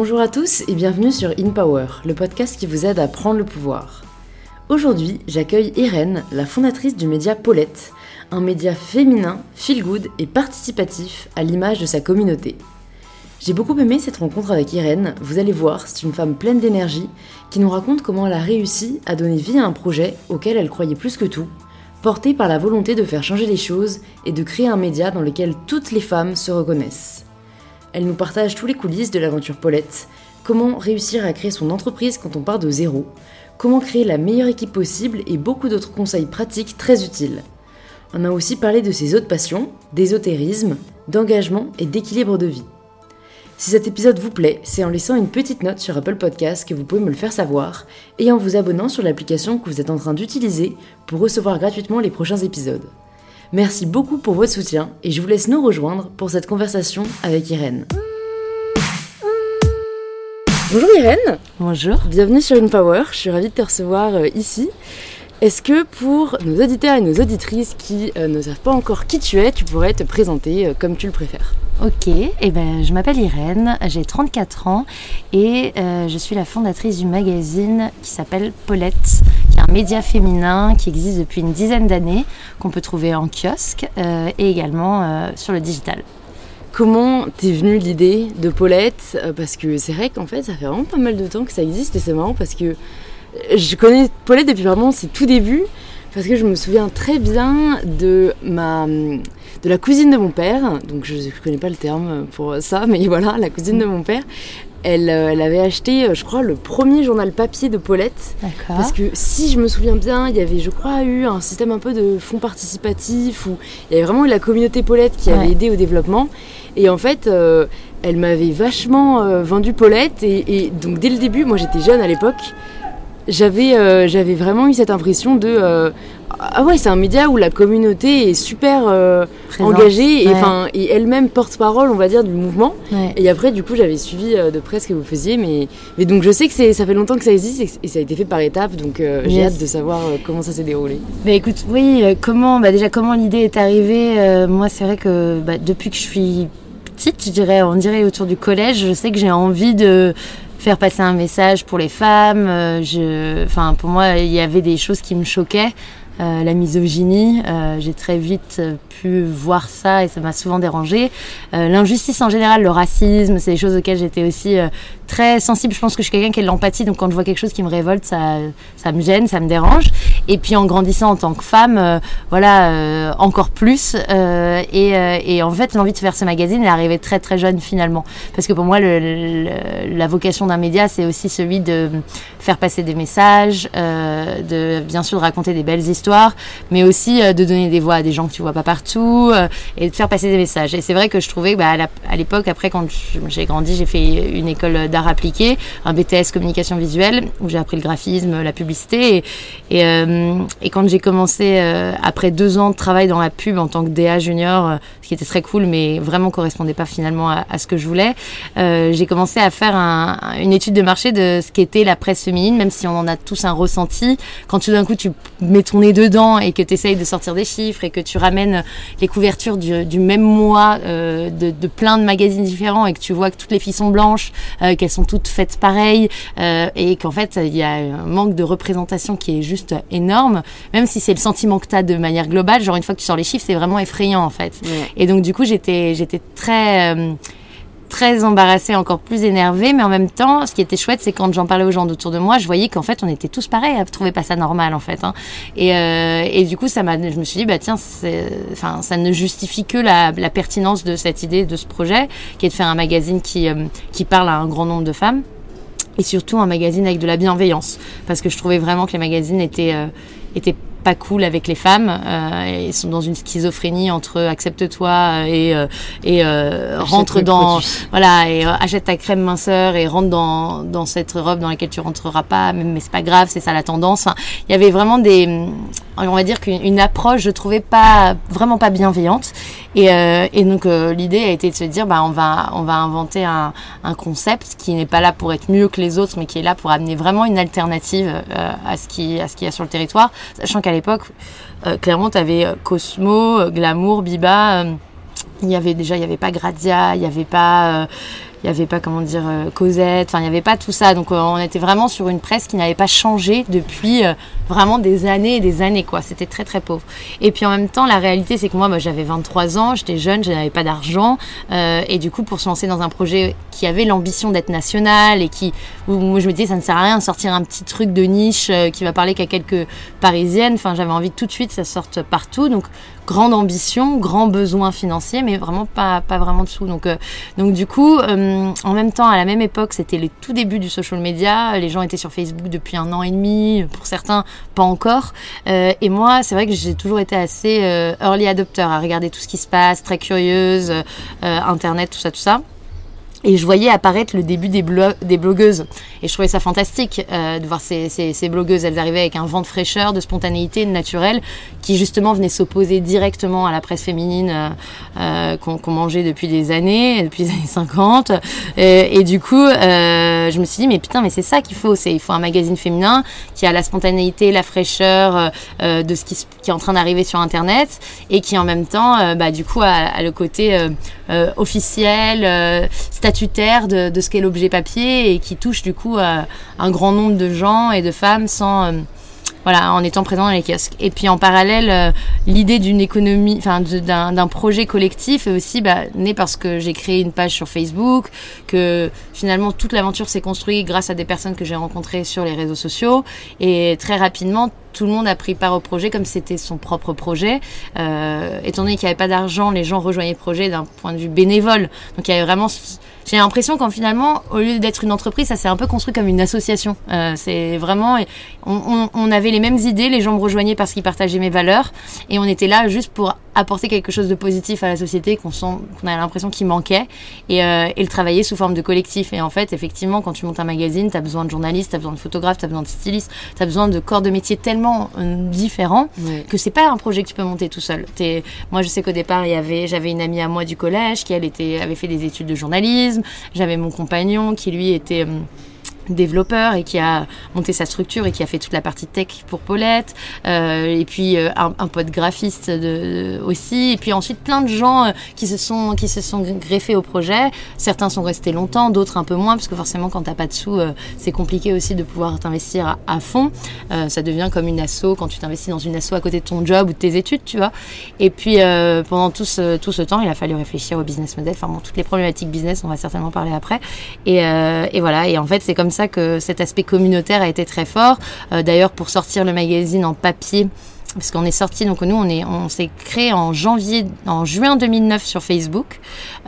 Bonjour à tous et bienvenue sur In Power, le podcast qui vous aide à prendre le pouvoir. Aujourd'hui, j'accueille Irène, la fondatrice du média Paulette, un média féminin, feel good et participatif à l'image de sa communauté. J'ai beaucoup aimé cette rencontre avec Irène, vous allez voir, c'est une femme pleine d'énergie qui nous raconte comment elle a réussi à donner vie à un projet auquel elle croyait plus que tout, porté par la volonté de faire changer les choses et de créer un média dans lequel toutes les femmes se reconnaissent. Elle nous partage tous les coulisses de l'aventure Paulette, comment réussir à créer son entreprise quand on part de zéro, comment créer la meilleure équipe possible et beaucoup d'autres conseils pratiques très utiles. On a aussi parlé de ses autres passions, d'ésotérisme, d'engagement et d'équilibre de vie. Si cet épisode vous plaît, c'est en laissant une petite note sur Apple Podcast que vous pouvez me le faire savoir et en vous abonnant sur l'application que vous êtes en train d'utiliser pour recevoir gratuitement les prochains épisodes. Merci beaucoup pour votre soutien et je vous laisse nous rejoindre pour cette conversation avec Irène. Bonjour Irène Bonjour Bienvenue sur InPower, je suis ravie de te recevoir euh, ici. Est-ce que pour nos auditeurs et nos auditrices qui euh, ne savent pas encore qui tu es, tu pourrais te présenter euh, comme tu le préfères? Ok, eh ben, je m'appelle Irène, j'ai 34 ans et je suis la fondatrice du magazine qui s'appelle Paulette, qui est un média féminin qui existe depuis une dizaine d'années, qu'on peut trouver en kiosque et également sur le digital. Comment t'es venue l'idée de Paulette? Parce que c'est vrai qu'en fait, ça fait vraiment pas mal de temps que ça existe et c'est marrant parce que je connais Paulette depuis vraiment ses tout débuts parce que je me souviens très bien de ma de la cousine de mon père. Donc je ne connais pas le terme pour ça mais voilà la cousine de mon père. Elle, euh, elle avait acheté euh, je crois le premier journal papier de Paulette parce que si je me souviens bien il y avait je crois eu un système un peu de fonds participatifs où il y avait vraiment eu la communauté Paulette qui avait aidé au développement. Et en fait euh, elle m'avait vachement vendu Paulette et, et donc dès le début moi j'étais jeune à l'époque j'avais euh, j'avais vraiment eu cette impression de euh, ah ouais c'est un média où la communauté est super euh, engagée et enfin et elle-même porte-parole on va dire du mouvement. Et après du coup j'avais suivi de près ce que vous faisiez mais mais donc je sais que c'est ça fait longtemps que ça existe et, ça a été fait par étapes donc j'ai hâte de savoir comment ça s'est déroulé. Bah écoute oui comment bah déjà comment l'idée est arrivée moi c'est vrai que bah, depuis que je suis petite je dirais on dirait autour du collège je sais que j'ai envie de faire passer un message pour les femmes. Euh, je, enfin, pour moi, il y avait des choses qui me choquaient. Euh, la misogynie, euh, j'ai très vite pu voir ça et ça m'a souvent dérangé. L'injustice en général, le racisme, c'est des choses auxquelles j'étais aussi très sensible. Je pense que je suis quelqu'un qui a de l'empathie, donc quand je vois quelque chose qui me révolte, ça, ça me gêne, ça me dérange. Et puis en grandissant en tant que femme, euh, voilà, euh, encore plus. Euh, et, et, en fait, l'envie de faire ce magazine est arrivée très très jeune finalement, parce que pour moi, la vocation d'un média, c'est aussi celui de faire passer des messages, de bien sûr de raconter des belles histoires, mais aussi de donner des voix à des gens que tu vois pas partout et de faire passer des messages. Et c'est vrai que je trouvais, bah, à l'époque, après quand j'ai grandi, j'ai fait une école d'art appliqué, un BTS communication visuelle où j'ai appris le graphisme, la publicité. Et, euh, et, quand j'ai commencé, euh, après deux ans de travail dans la pub en tant que DA junior, euh, ce qui était très cool, mais vraiment correspondait pas finalement à, ce que je voulais, j'ai commencé à faire une étude de marché de ce qu'était la presse féminine, même si on en a tous un ressenti. Quand tout d'un coup tu mets ton nez dedans et que tu essayes de sortir des chiffres et que tu ramènes les couvertures du, même mois de, de, plein de magazines différents et que tu vois que toutes les filles sont blanches, qu'elles sont toutes faites pareilles euh, et qu'en fait il y a un manque de représentation qui est juste énorme, même si c'est le sentiment que tu as de manière globale, genre une fois que tu sors les chiffres, c'est vraiment effrayant en fait. Et donc du coup j'étais j'étais très euh, très embarrassée, encore plus énervée, mais en même temps, ce qui était chouette, c'est quand j'en parlais aux gens autour de moi, je voyais qu'en fait, on était tous pareils, à trouver pas ça normal, en fait. Hein. Et, euh, et, du coup, ça m'a, je me suis dit, bah tiens, enfin, ça ne justifie que la, pertinence de cette idée, de ce projet, qui est de faire un magazine qui, euh, qui parle à un grand nombre de femmes et surtout un magazine avec de la bienveillance parce que je trouvais vraiment que les magazines étaient euh, étaient pas cool avec les femmes. Euh, ils sont dans une schizophrénie entre accepte-toi et euh, et euh, rentre dans voilà et achète ta crème minceur et rentre dans dans cette robe dans laquelle tu rentreras pas. Mais, mais c'est pas grave, c'est ça la tendance. il y avait vraiment des on va dire qu'une approche je trouvais pas vraiment pas bienveillante et, et donc l'idée a été de se dire bah on va on va inventer un, un concept qui n'est pas là pour être mieux que les autres mais qui est là pour amener vraiment une alternative à ce qui à ce qu'il y a sur le territoire sachant qu'à l'époque, euh, clairement, tu avais euh, Cosmo, euh, Glamour, Biba. il y avait déjà, il n'y avait pas Gradia, il n'y avait pas il n'y avait pas, comment dire, euh, Cosette, enfin, il n'y avait pas tout ça. Donc, euh, on était vraiment sur une presse qui n'avait pas changé depuis euh, vraiment des années et des années, quoi. C'était très, très pauvre. Et puis, en même temps, la réalité, c'est que moi, bah, j'avais 23 ans, j'étais jeune, je n'avais pas d'argent. et du coup, pour se lancer dans un projet qui avait l'ambition d'être national et qui, où, moi, je me disais, ça ne sert à rien de sortir un petit truc de niche qui va parler qu'à quelques parisiennes. Enfin, j'avais envie tout de suite, ça sorte partout. Donc, grande ambition, grand besoin financier, mais vraiment pas, pas vraiment dessous. Donc, euh, donc du coup, euh, en même temps, à la même époque, c'était les tout débuts du social media. Les gens étaient sur Facebook depuis un an et demi, pour certains, pas encore. Euh, et moi, c'est vrai que j'ai toujours été assez early adopter, à regarder tout ce qui se passe, très curieuse, Internet, tout ça, tout ça. Et je voyais apparaître le début des, des blogueuses. Et je trouvais ça fantastique euh, de voir ces, ces, blogueuses. Elles arrivaient avec un vent de fraîcheur, de spontanéité, de naturel, qui justement venait s'opposer directement à la presse féminine euh, euh qu'on mangeait depuis des années, depuis les années 50. Et, du coup, je me suis dit, mais putain, mais c'est ça qu'il faut. Il faut un magazine féminin qui a la spontanéité, la fraîcheur de ce qui, qui, est en train d'arriver sur Internet et qui en même temps, bah, du coup, a, a le côté officiel, statutaire de, ce qu'est l'objet papier et qui touche du coup un grand nombre de gens et de femmes sans euh, voilà, en étant présent dans les kiosques. Et puis en parallèle, euh, l'idée d'une économie, enfin d'un projet collectif est aussi bah, née parce que j'ai créé une page sur Facebook, que finalement toute l'aventure s'est construite grâce à des personnes que j'ai rencontrées sur les réseaux sociaux. Et très rapidement, tout le monde a pris part au projet comme c'était son propre projet. Euh, étant donné qu'il n'y avait pas d'argent, les gens rejoignaient le projet d'un point de vue bénévole. Donc il y avait vraiment j'ai l'impression qu'en finalement, au lieu d'être une entreprise, ça s'est un peu construit comme une association. Euh, c'est vraiment, on, on, avait les mêmes idées, les gens me rejoignaient parce qu'ils partageaient mes valeurs, et on était là juste pour apporter quelque chose de positif à la société qu'on sent, qu'on a l'impression qu'il manquait, et, euh, et, le travailler sous forme de collectif. Et en fait, effectivement, quand tu montes un magazine, tu as besoin de journalistes, tu as besoin de photographes, tu as besoin de stylistes, tu as besoin de corps de métier tellement euh, différents que c'est pas un projet que tu peux monter tout seul. Es, moi, je sais qu'au départ, il y avait, j'avais une amie à moi du collège qui elle était, avait fait des études de journalisme. J'avais mon compagnon qui lui était euh, développeur et qui a monté sa structure et qui a fait toute la partie tech pour Paulette euh, et puis euh, un, un, pote graphiste aussi et puis ensuite plein de gens euh, qui se sont qui se sont greffés au projet. Certains sont restés longtemps d'autres un peu moins parce que forcément quand t'as pas de sous c'est compliqué aussi de pouvoir t'investir à, à, fond. Ça devient comme une asso quand tu t'investis dans une asso à côté de ton job ou de tes études tu vois. Et puis pendant tout ce, tout ce temps il a fallu réfléchir au business model enfin bon toutes les problématiques business on va certainement parler après. Et, et voilà et en fait c'est comme ça que cet aspect communautaire a été très fort. Euh, d'ailleurs, pour sortir le magazine en papier, parce qu'on est sorti, donc nous on est, on s'est créé en janvier, en juin 2009 sur Facebook,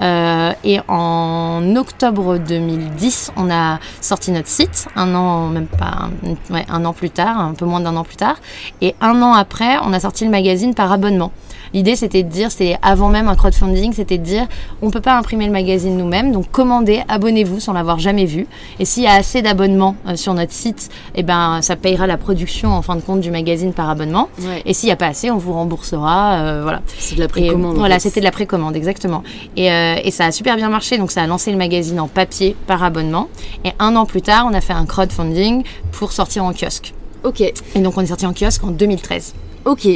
euh, et en octobre 2010 on a sorti notre site, un an plus tard, un peu moins d'un an plus tard, et un an après on a sorti le magazine par abonnement. L'idée, c'était de dire, c'était avant même un crowdfunding, c'était de dire, on peut pas imprimer le magazine nous-mêmes, donc commandez, abonnez-vous sans l'avoir jamais vu. Et s'il y a assez d'abonnements euh, sur notre site, eh ben, ça payera la production en fin de compte du magazine par abonnement. Et s'il n'y a pas assez, on vous remboursera. Euh, voilà. C'est de la précommande. Voilà, c'était de la précommande, exactement. Et, euh, et ça a super bien marché, donc ça a lancé le magazine en papier par abonnement. Et un an plus tard, on a fait un crowdfunding pour sortir en kiosque. Ok. Et donc on est sorti en kiosque en 2013. Ok.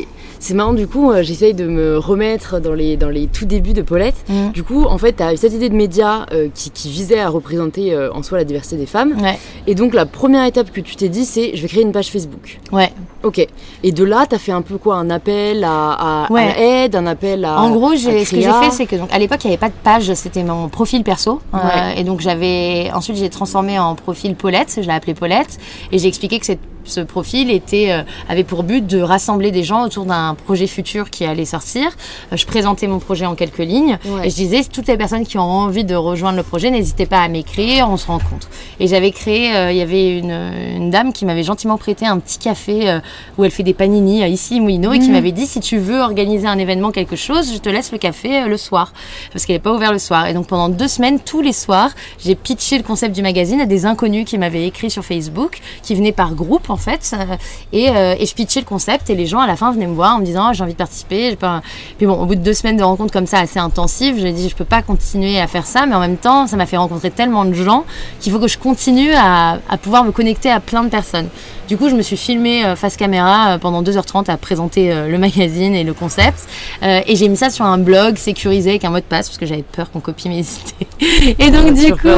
C'est marrant, du coup, euh, j'essaye de me remettre dans les, dans les tout débuts de Paulette. Mm. Du coup, en fait, tu as eu cette idée de média euh, qui, qui, visait à représenter euh, en soi la diversité des femmes. Ouais. Et donc, la première étape que tu t'es dit, c'est je vais créer une page Facebook. Ouais. Ok. Et de là, tu as fait un peu quoi? Un appel à, à, Ouais. à l'aide, un appel à. En gros, ce que j'ai fait, c'est que donc, à l'époque, il n'y avait pas de page, c'était mon profil perso. Euh, Ouais. et donc, j'avais. Ensuite, j'ai transformé en profil Paulette, je l'ai appelé Paulette. Et j'ai expliqué que cette- ce profil était, euh, avait pour but de rassembler des gens autour d'un projet futur qui allait sortir. Euh, je présentais mon projet en quelques lignes. Ouais. Et je disais, toutes les personnes qui ont envie de rejoindre le projet, n'hésitez pas à m'écrire, on se rencontre. Et j'avais créé, euh, il y avait une, une dame qui m'avait gentiment prêté un petit café où elle fait des panini ici, Mouino, et qui m'avait dit, si tu veux organiser un événement, quelque chose, je te laisse le café le soir. Parce qu'elle n'est pas ouverte le soir. Et donc pendant deux semaines, tous les soirs, j'ai pitché le concept du magazine à des inconnus qui m'avaient écrit sur Facebook, qui venaient par groupe en fait. euh, et, euh, et je pitchais le concept et les gens à la fin venaient me voir en me disant, Ah, j'ai envie de participer. Puis bon, au bout de deux semaines de rencontres comme ça assez intensives, j'ai dit, je peux pas continuer à faire ça, mais en même temps, ça m'a fait rencontrer tellement de gens qu'il faut que je continue à pouvoir me connecter à plein de personnes. Du coup, je me suis filmée euh, face caméra pendant 2h30 à présenter le magazine et le concept. et j'ai mis ça sur un blog sécurisé avec un mot de passe parce que j'avais peur qu'on copie mes idées. et donc du coup,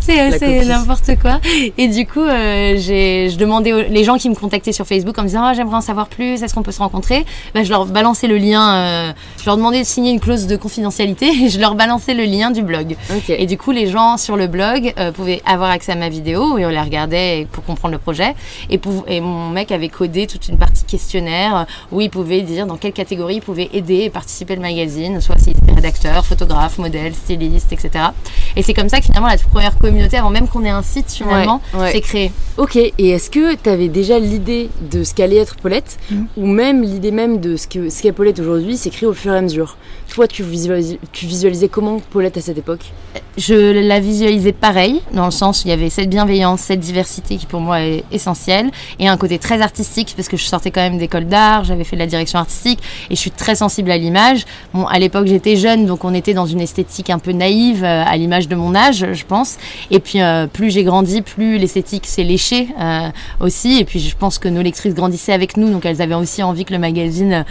c'est n'importe quoi. Et du coup, je demandais les gens qui me contactaient sur Facebook en me disant ah, j'aimerais en savoir plus, est-ce qu'on peut se rencontrer? Ben, Je leur balançais le lien, je leur demandais de signer une clause de confidentialité et je leur balançais le lien du blog. Et du coup, les gens sur le blog pouvaient avoir accès à ma vidéo et on la regardait pour comprendre le projet. Et, pour, et mon mec avait codé toute une partie questionnaire où il pouvait dire dans quelle catégorie il pouvait aider et participer au magazine, soit s'il était rédacteur, photographe, modèle, styliste, etc. Et c'est comme ça que finalement la première communauté, avant même qu'on ait un site finalement, s'est créée. Ok, et est-ce que tu avais déjà l'idée de ce qu'allait être Paulette mm. ou même l'idée même de ce qu'est ce qu'est Paulette aujourd'hui s'écrit au fur et à mesure? Toi, tu, tu visualisais comment Paulette à cette époque? Je la visualisais pareil, dans le sens où il y avait cette bienveillance, cette diversité qui pour moi est essentielle, et un côté très artistique, parce que je sortais quand même d'école d'art, j'avais fait de la direction artistique, et je suis très sensible à l'image. Bon, à l'époque j'étais jeune, donc on était dans une esthétique un peu naïve, euh, à l'image de mon âge, je pense. Et puis euh, plus j'ai grandi, plus l'esthétique s'est léchée euh, aussi, et puis je pense que nos lectrices grandissaient avec nous, donc elles avaient aussi envie que le magazine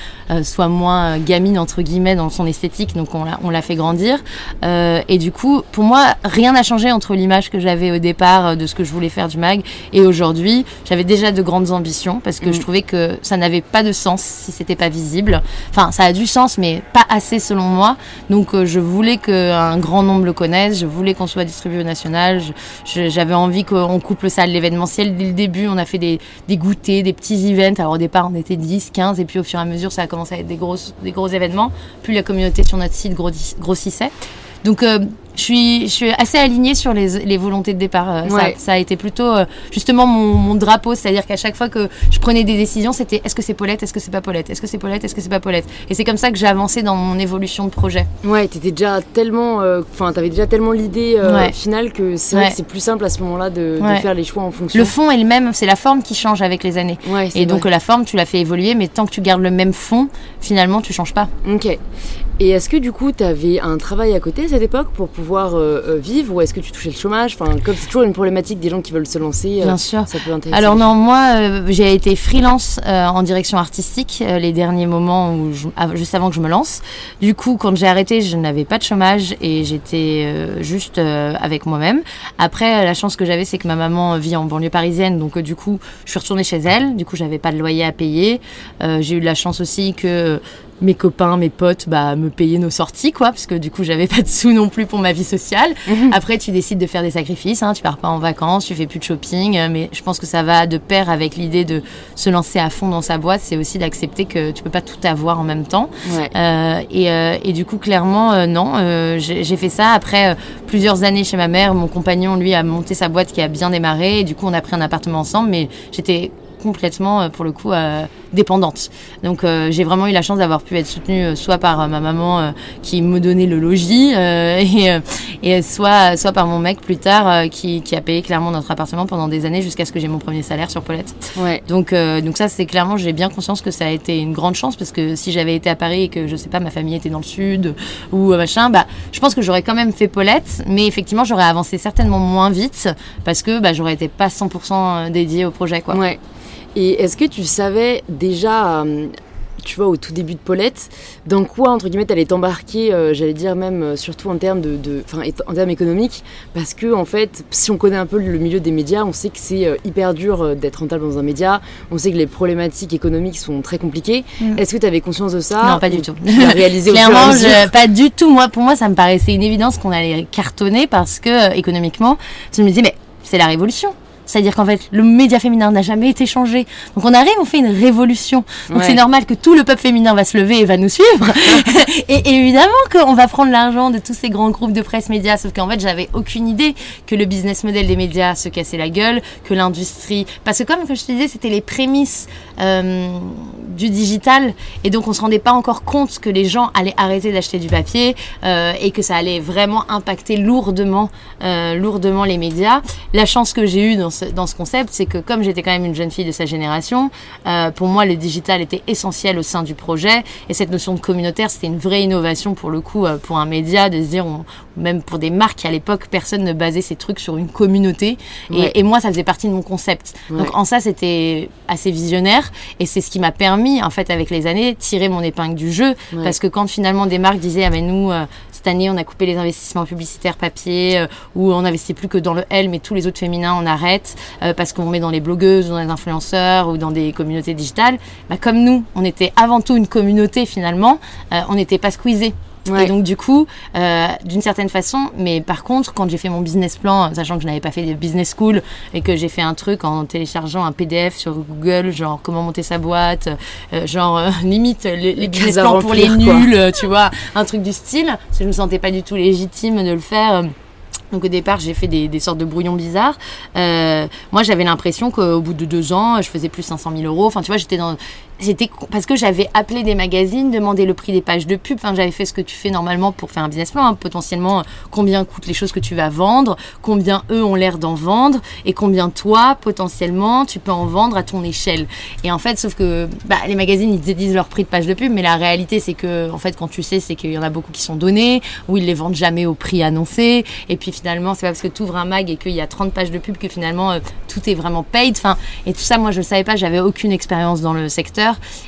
soit moins gamine, entre guillemets, dans son esthétique, donc on l'a fait grandir. et du coup, pour moi, rien n'a changé entre l'image que j'avais au départ de ce que je voulais faire du mag. Et aujourd'hui, j'avais déjà de grandes ambitions parce que je mm. trouvais que ça n'avait pas de sens si c'était pas visible. Enfin, ça a du sens, mais pas assez selon moi. Donc, euh, je voulais qu'un grand nombre le connaisse. Je voulais qu'on soit distribué au national. J'avais envie qu'on couple ça à l'événementiel. Dès le début, on a fait des, des goûters, des petits events. Alors, au départ, on était 10, 15, et puis au fur et à mesure, ça a commencé à être des, grosses, des gros événements. Plus la communauté sur notre site grossissait. Donc, euh, je suis, je suis assez alignée sur les, les volontés de départ. Euh, ça, ça, a été plutôt euh, justement mon, mon drapeau, c'est-à-dire qu'à chaque fois que je prenais des décisions, c'était est-ce que c'est Paulette, est-ce que c'est pas Paulette, est-ce que c'est Paulette, est-ce que c'est pas Paulette? Et c'est comme ça que j'ai avancé dans mon évolution de projet. Ouais, t'étais déjà tellement, euh, enfin, t'avais déjà tellement l'idée finale que c'est plus simple à ce moment-là de, de, faire les choix en fonction. Le fond est le même, c'est la forme qui change avec les années. Et donc la forme, tu la fais évoluer, mais tant que tu gardes le même fond, finalement, tu changes pas. Ok. Et est-ce que du coup, tu avais un travail à côté à cette époque pour pouvoir vivre ou est-ce que tu touchais le chômage? Enfin, comme c'est toujours une problématique des gens qui veulent se lancer, euh, Bien sûr. ça peut intéresser. Alors non, moi, euh, j'ai été freelance euh, en direction artistique les derniers moments où juste avant que je me lance. Du coup, quand j'ai arrêté, je n'avais pas de chômage et j'étais juste avec moi-même. Après, la chance que j'avais, c'est que ma maman vit en banlieue parisienne, donc du coup, je suis retournée chez elle. Du coup, j'avais pas de loyer à payer. j'ai eu de la chance aussi que mes copains, mes potes, bah, me payaient nos sorties, quoi, parce que du coup, j'avais pas de sous non plus pour ma vie sociale. Mhm. Après, tu décides de faire des sacrifices, hein, tu pars pas en vacances, tu fais plus de shopping, euh, mais je pense que ça va de pair avec l'idée de se lancer à fond dans sa boîte, c'est aussi d'accepter que tu peux pas tout avoir en même temps. Euh, et, euh, et, du coup, clairement, euh, non, euh, j'ai fait ça. Après plusieurs années chez ma mère, mon compagnon, lui, a monté sa boîte qui a bien démarré, et du coup, on a pris un appartement ensemble, mais j'étais complètement, euh, pour le coup, euh, dépendante. Donc euh, j'ai vraiment eu la chance d'avoir pu être soutenue soit par ma maman qui me donnait le logis et, et, soit, soit par mon mec plus tard qui, qui, a payé clairement notre appartement pendant des années jusqu'à ce que j'ai mon premier salaire sur Paulette. Ouais. Donc, donc ça, c'est clairement, j'ai bien conscience que ça a été une grande chance parce que si j'avais été à Paris et que, je sais pas, ma famille était dans le sud ou machin, bah, je pense que j'aurais quand même fait Paulette, mais effectivement, j'aurais avancé certainement moins vite parce que bah, j'aurais été pas 100% dédiée au projet. Quoi. Ouais. Et est-ce que tu savais déjà, euh, tu vois, au tout début de Paulette, dans quoi, entre guillemets, allais t'embarquer, euh, j'allais dire même, euh, surtout en termes, de, en termes économiques? Parce que, en fait, si on connaît un peu le milieu des médias, on sait que c'est hyper dur d'être rentable dans un média, on sait que les problématiques économiques sont très compliquées. Mm. Est-ce que tu avais conscience de ça? Non, pas du tout. Réalisé Clairement, pas du tout. Moi, pour moi, ça me paraissait une évidence qu'on allait cartonner parce que, économiquement, je me disais, mais c'est la révolution. C'est-à-dire qu'en fait, le média féminin n'a jamais été changé. Donc on arrive, on fait une révolution. Donc c'est normal que tout le peuple féminin va se lever et va nous suivre. et, évidemment qu'on va prendre l'argent de tous ces grands groupes de presse médias. Sauf qu'en fait, j'avais aucune idée que le business model des médias se cassait la gueule, que l'industrie... Parce que comme je te disais, c'était les prémices euh, du digital. Et donc on se rendait pas encore compte que les gens allaient arrêter d'acheter du papier euh, et que ça allait vraiment impacter lourdement, euh, lourdement les médias. La chance que j'ai eue dans ce, dans ce concept, c'est que comme j'étais quand même une jeune fille de sa génération, euh, pour moi, le digital était essentiel au sein du projet. Et cette notion de communautaire, c'était une vraie innovation pour le coup, euh, pour un média, de se dire, on, même pour des marques à l'époque, personne ne basait ses trucs sur une communauté. Et, Ouais. et moi, ça faisait partie de mon concept. Ouais. Donc en ça, c'était assez visionnaire. Et c'est ce qui m'a permis, en fait, avec les années, tirer mon épingle du jeu. Ouais. Parce que quand finalement des marques disaient, ah mais nous, euh, année, on a coupé les investissements publicitaires papier, euh, ou on n'investit plus que dans le L, mais tous les autres féminins, on arrête, euh, parce qu'on met dans les blogueuses, ou dans les influenceurs, ou dans des communautés digitales. Bah, comme nous, on était avant tout une communauté finalement, euh, on n'était pas squeezés. Ouais. Et donc du coup, euh, d'une certaine façon, mais par contre, quand j'ai fait mon business plan, sachant que je n'avais pas fait de business school et que j'ai fait un truc en téléchargeant un PDF sur Google, genre comment monter sa boîte, euh, genre euh, limite les, les business plans pour les quoi. nuls, tu vois, un truc du style, parce que je me sentais pas du tout légitime de le faire. donc au départ, j'ai fait des, des sortes de brouillons bizarres. Euh, moi, j'avais l'impression qu'au bout de deux ans, je faisais plus 500 000 euros. Enfin, tu vois, j'étais dans, j'étais parce que j'avais appelé des magazines, demandé le prix des pages de pub. Enfin, j'avais fait ce que tu fais normalement pour faire un business plan. hein. Potentiellement, euh, combien coûtent les choses que tu vas vendre, combien eux ont l'air d'en vendre, et combien toi, potentiellement, tu peux en vendre à ton échelle. Et en fait, sauf que bah, les magazines, ils disent leur prix de page de pub, mais la réalité, c'est que, en fait, quand tu sais, c'est qu'il y en a beaucoup qui sont donnés, ou ils les vendent jamais au prix annoncé. Et puis finalement, c'est pas parce que tu ouvres un mag et qu'il y a 30 pages de pub que finalement euh, tout est vraiment paid. Enfin, et tout ça, moi, je ne savais pas, j'avais aucune expérience dans le secteur.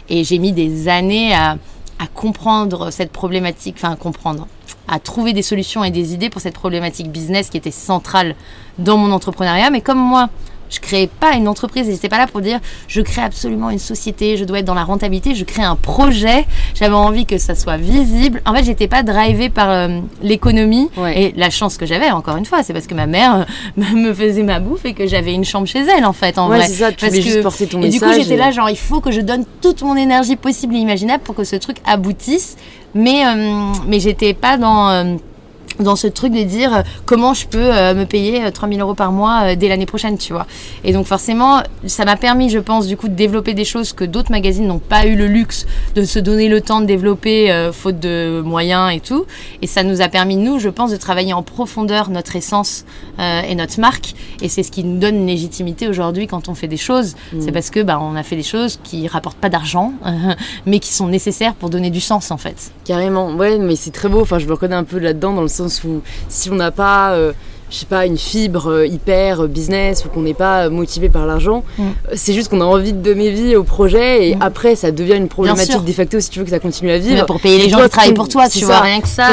Et j'ai mis des années à, à comprendre cette problématique, enfin, à comprendre, à trouver des solutions et des idées pour cette problématique business qui était centrale dans mon entrepreneuriat. Mais comme moi, je créais pas une entreprise et j'étais pas là pour dire je crée absolument une société, je dois être dans la rentabilité, je crée un projet, j'avais envie que ça soit visible. En fait, j'étais pas drivée par euh, l'économie Ouais. et la chance que j'avais encore une fois, c'est parce que ma mère euh, me faisait ma bouffe et que j'avais une chambre chez elle en fait en Ouais, vrai. c'est ça, tu Parce que- juste porter ton et du coup, j'étais et- là genre il faut que je donne toute mon énergie possible et imaginable pour que ce truc aboutisse, mais euh, mais j'étais pas dans euh, dans ce truc de dire euh, comment je peux euh, me payer euh, 3000 euros par mois euh, dès l'année prochaine, tu vois. Et donc forcément, ça m'a permis, je pense, du coup, de développer des choses que d'autres magazines n'ont pas eu le luxe de se donner le temps de développer, euh, faute de moyens et tout. Et ça nous a permis, nous, je pense, de travailler en profondeur notre essence euh, et notre marque. Et c'est ce qui nous donne une légitimité aujourd'hui quand on fait des choses. C'est parce que bah, on a fait des choses qui rapportent pas d'argent, mais qui sont nécessaires pour donner du sens, en fait. Carrément, ouais, mais c'est très beau. Enfin, je me reconnais un peu là-dedans dans le où si on n'a pas, euh, je sais pas, une fibre euh, hyper euh, business ou qu'on n'est pas euh, motivé par l'argent, Mm. c'est juste qu'on a envie de donner vie au projet et Mm. après ça devient une problématique de facto si tu veux que ça continue à Mais vivre. pour payer les Et gens toi, qui travaillent pour toi, tu ça. vois, rien que ça.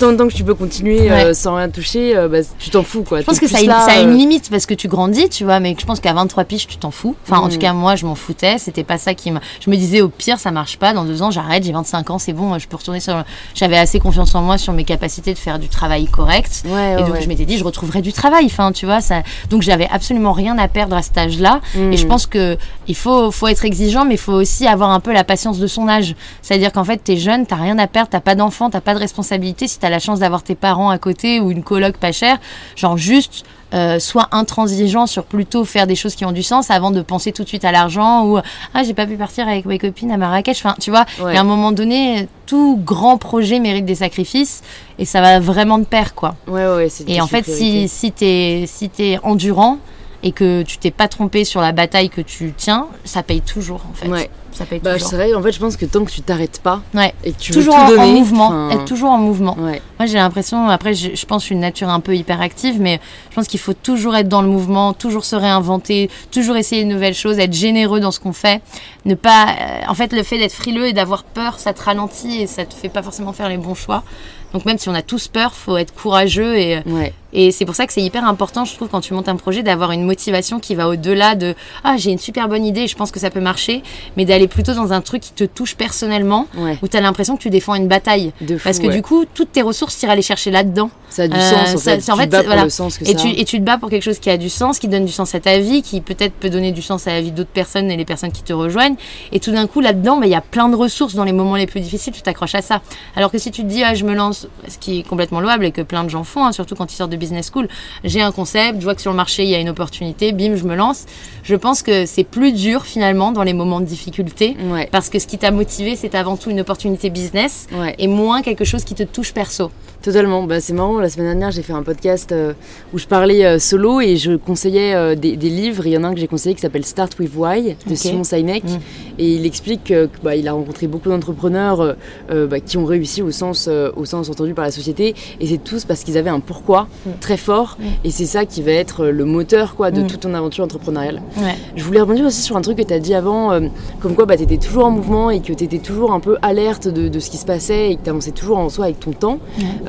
Tant, euh, tant, que tu peux continuer euh, sans rien toucher, euh, bah, tu t'en fous quoi. Je pense que ça a, une, là, ça a une limite parce que tu grandis, tu vois, mais je pense qu'à 23 piges, tu t'en fous. Enfin, en Mm. tout cas, moi, je m'en foutais. C'était pas ça qui me. Je me disais, au pire, ça marche pas. Dans deux ans, j'arrête, j'ai 25 ans, c'est bon, je peux retourner sur. J'avais assez confiance en moi sur mes capacités de faire du travail correct. Ouais, Et donc, ouais. je m'étais dit, je retrouverai du travail. Enfin, tu vois, ça. Donc, j'avais absolument rien à perdre à cet âge-là. Mm. Et je pense que il faut, faut être exigeant, mais il faut aussi avoir un peu la patience de son âge. C'est-à-dire qu'en fait, t'es jeune, t'as rien à perdre, t'as pas d'enfant, t'as pas de responsabilité. Si t'as la chance d'avoir tes parents à côté ou une coloc pas chère, genre juste euh, sois intransigeant sur plutôt faire des choses qui ont du sens avant de penser tout de suite à l'argent ou ah j'ai pas pu partir avec mes copines à Marrakech. Enfin, tu vois, il Ouais. y a un moment donné, tout grand projet mérite des sacrifices et ça va vraiment de pair, quoi. Ouais, ouais, Et en fait, si, si t'es si t'es endurant et que tu t'es pas trompé sur la bataille que tu tiens, ça paye toujours en fait. Ouais. Ça paye Bah, toujours. c'est vrai, en fait, je pense que tant que tu t'arrêtes pas Ouais. et que tu Toujours veux en, tout en donner, mouvement, être toujours en mouvement. Ouais. Moi, j'ai l'impression, après, je, je pense que je suis une nature un peu hyperactive, mais je pense qu'il faut toujours être dans le mouvement, toujours se réinventer, toujours essayer de nouvelles choses, être généreux dans ce qu'on fait. Ne pas, euh, en fait, le fait d'être frileux et d'avoir peur, ça te ralentit et ça te fait pas forcément faire les bons choix. Donc même si on a tous peur, faut être courageux et, Ouais. Et c'est pour ça que c'est hyper important, je trouve, quand tu montes un projet, d'avoir une motivation qui va au-delà de ah j'ai une super bonne idée, je pense que ça peut marcher, mais d'aller plutôt dans un truc qui te touche personnellement, Ouais. où tu as l'impression que tu défends une bataille. De fou, Parce que ouais. du coup, toutes tes ressources, tu iras les chercher là-dedans. ça a du Euh, sens en ça- fait. en voilà. sens Et ça tu, a. et tu te bats pour quelque chose qui a du sens, qui donne du sens à ta vie, qui peut-être peut donner du sens à la vie d'autres personnes et les personnes qui te rejoignent. Et tout d'un coup, là-dedans, bah, il y a plein de ressources dans les moments les plus difficiles, tu t'accroches à ça. Alors que si tu te dis, ah, je me lance, ce qui est complètement louable et que plein de gens font, hein, surtout quand ils sortent de business school, j'ai un concept, je vois que sur le marché, il y a une opportunité, bim, je me lance. Je pense que c'est plus dur finalement dans les moments de difficulté. Ouais. Parce que ce qui t'a motivé, c'est avant tout une opportunité business Ouais. et moins quelque chose qui te touche perso. Totalement, bah, c'est marrant, la semaine dernière j'ai fait un podcast euh, où je parlais euh, solo et je conseillais euh, des, des livres, il y en a un que j'ai conseillé qui s'appelle Start With Why de. Simon Sinek Mm. et il explique que, que, bah, a rencontré beaucoup d'entrepreneurs bah, qui ont réussi au sens, au sens entendu par la société et c'est tous parce qu'ils avaient un pourquoi Mm. très fort Mm. et c'est ça qui va être le moteur quoi, de toute ton aventure entrepreneuriale. Ouais. Je voulais rebondir aussi sur un truc que tu as dit avant, comme quoi bah, tu étais toujours en mouvement et que tu étais toujours un peu alerte de, de ce qui se passait et que tu avançais toujours en soi avec ton temps.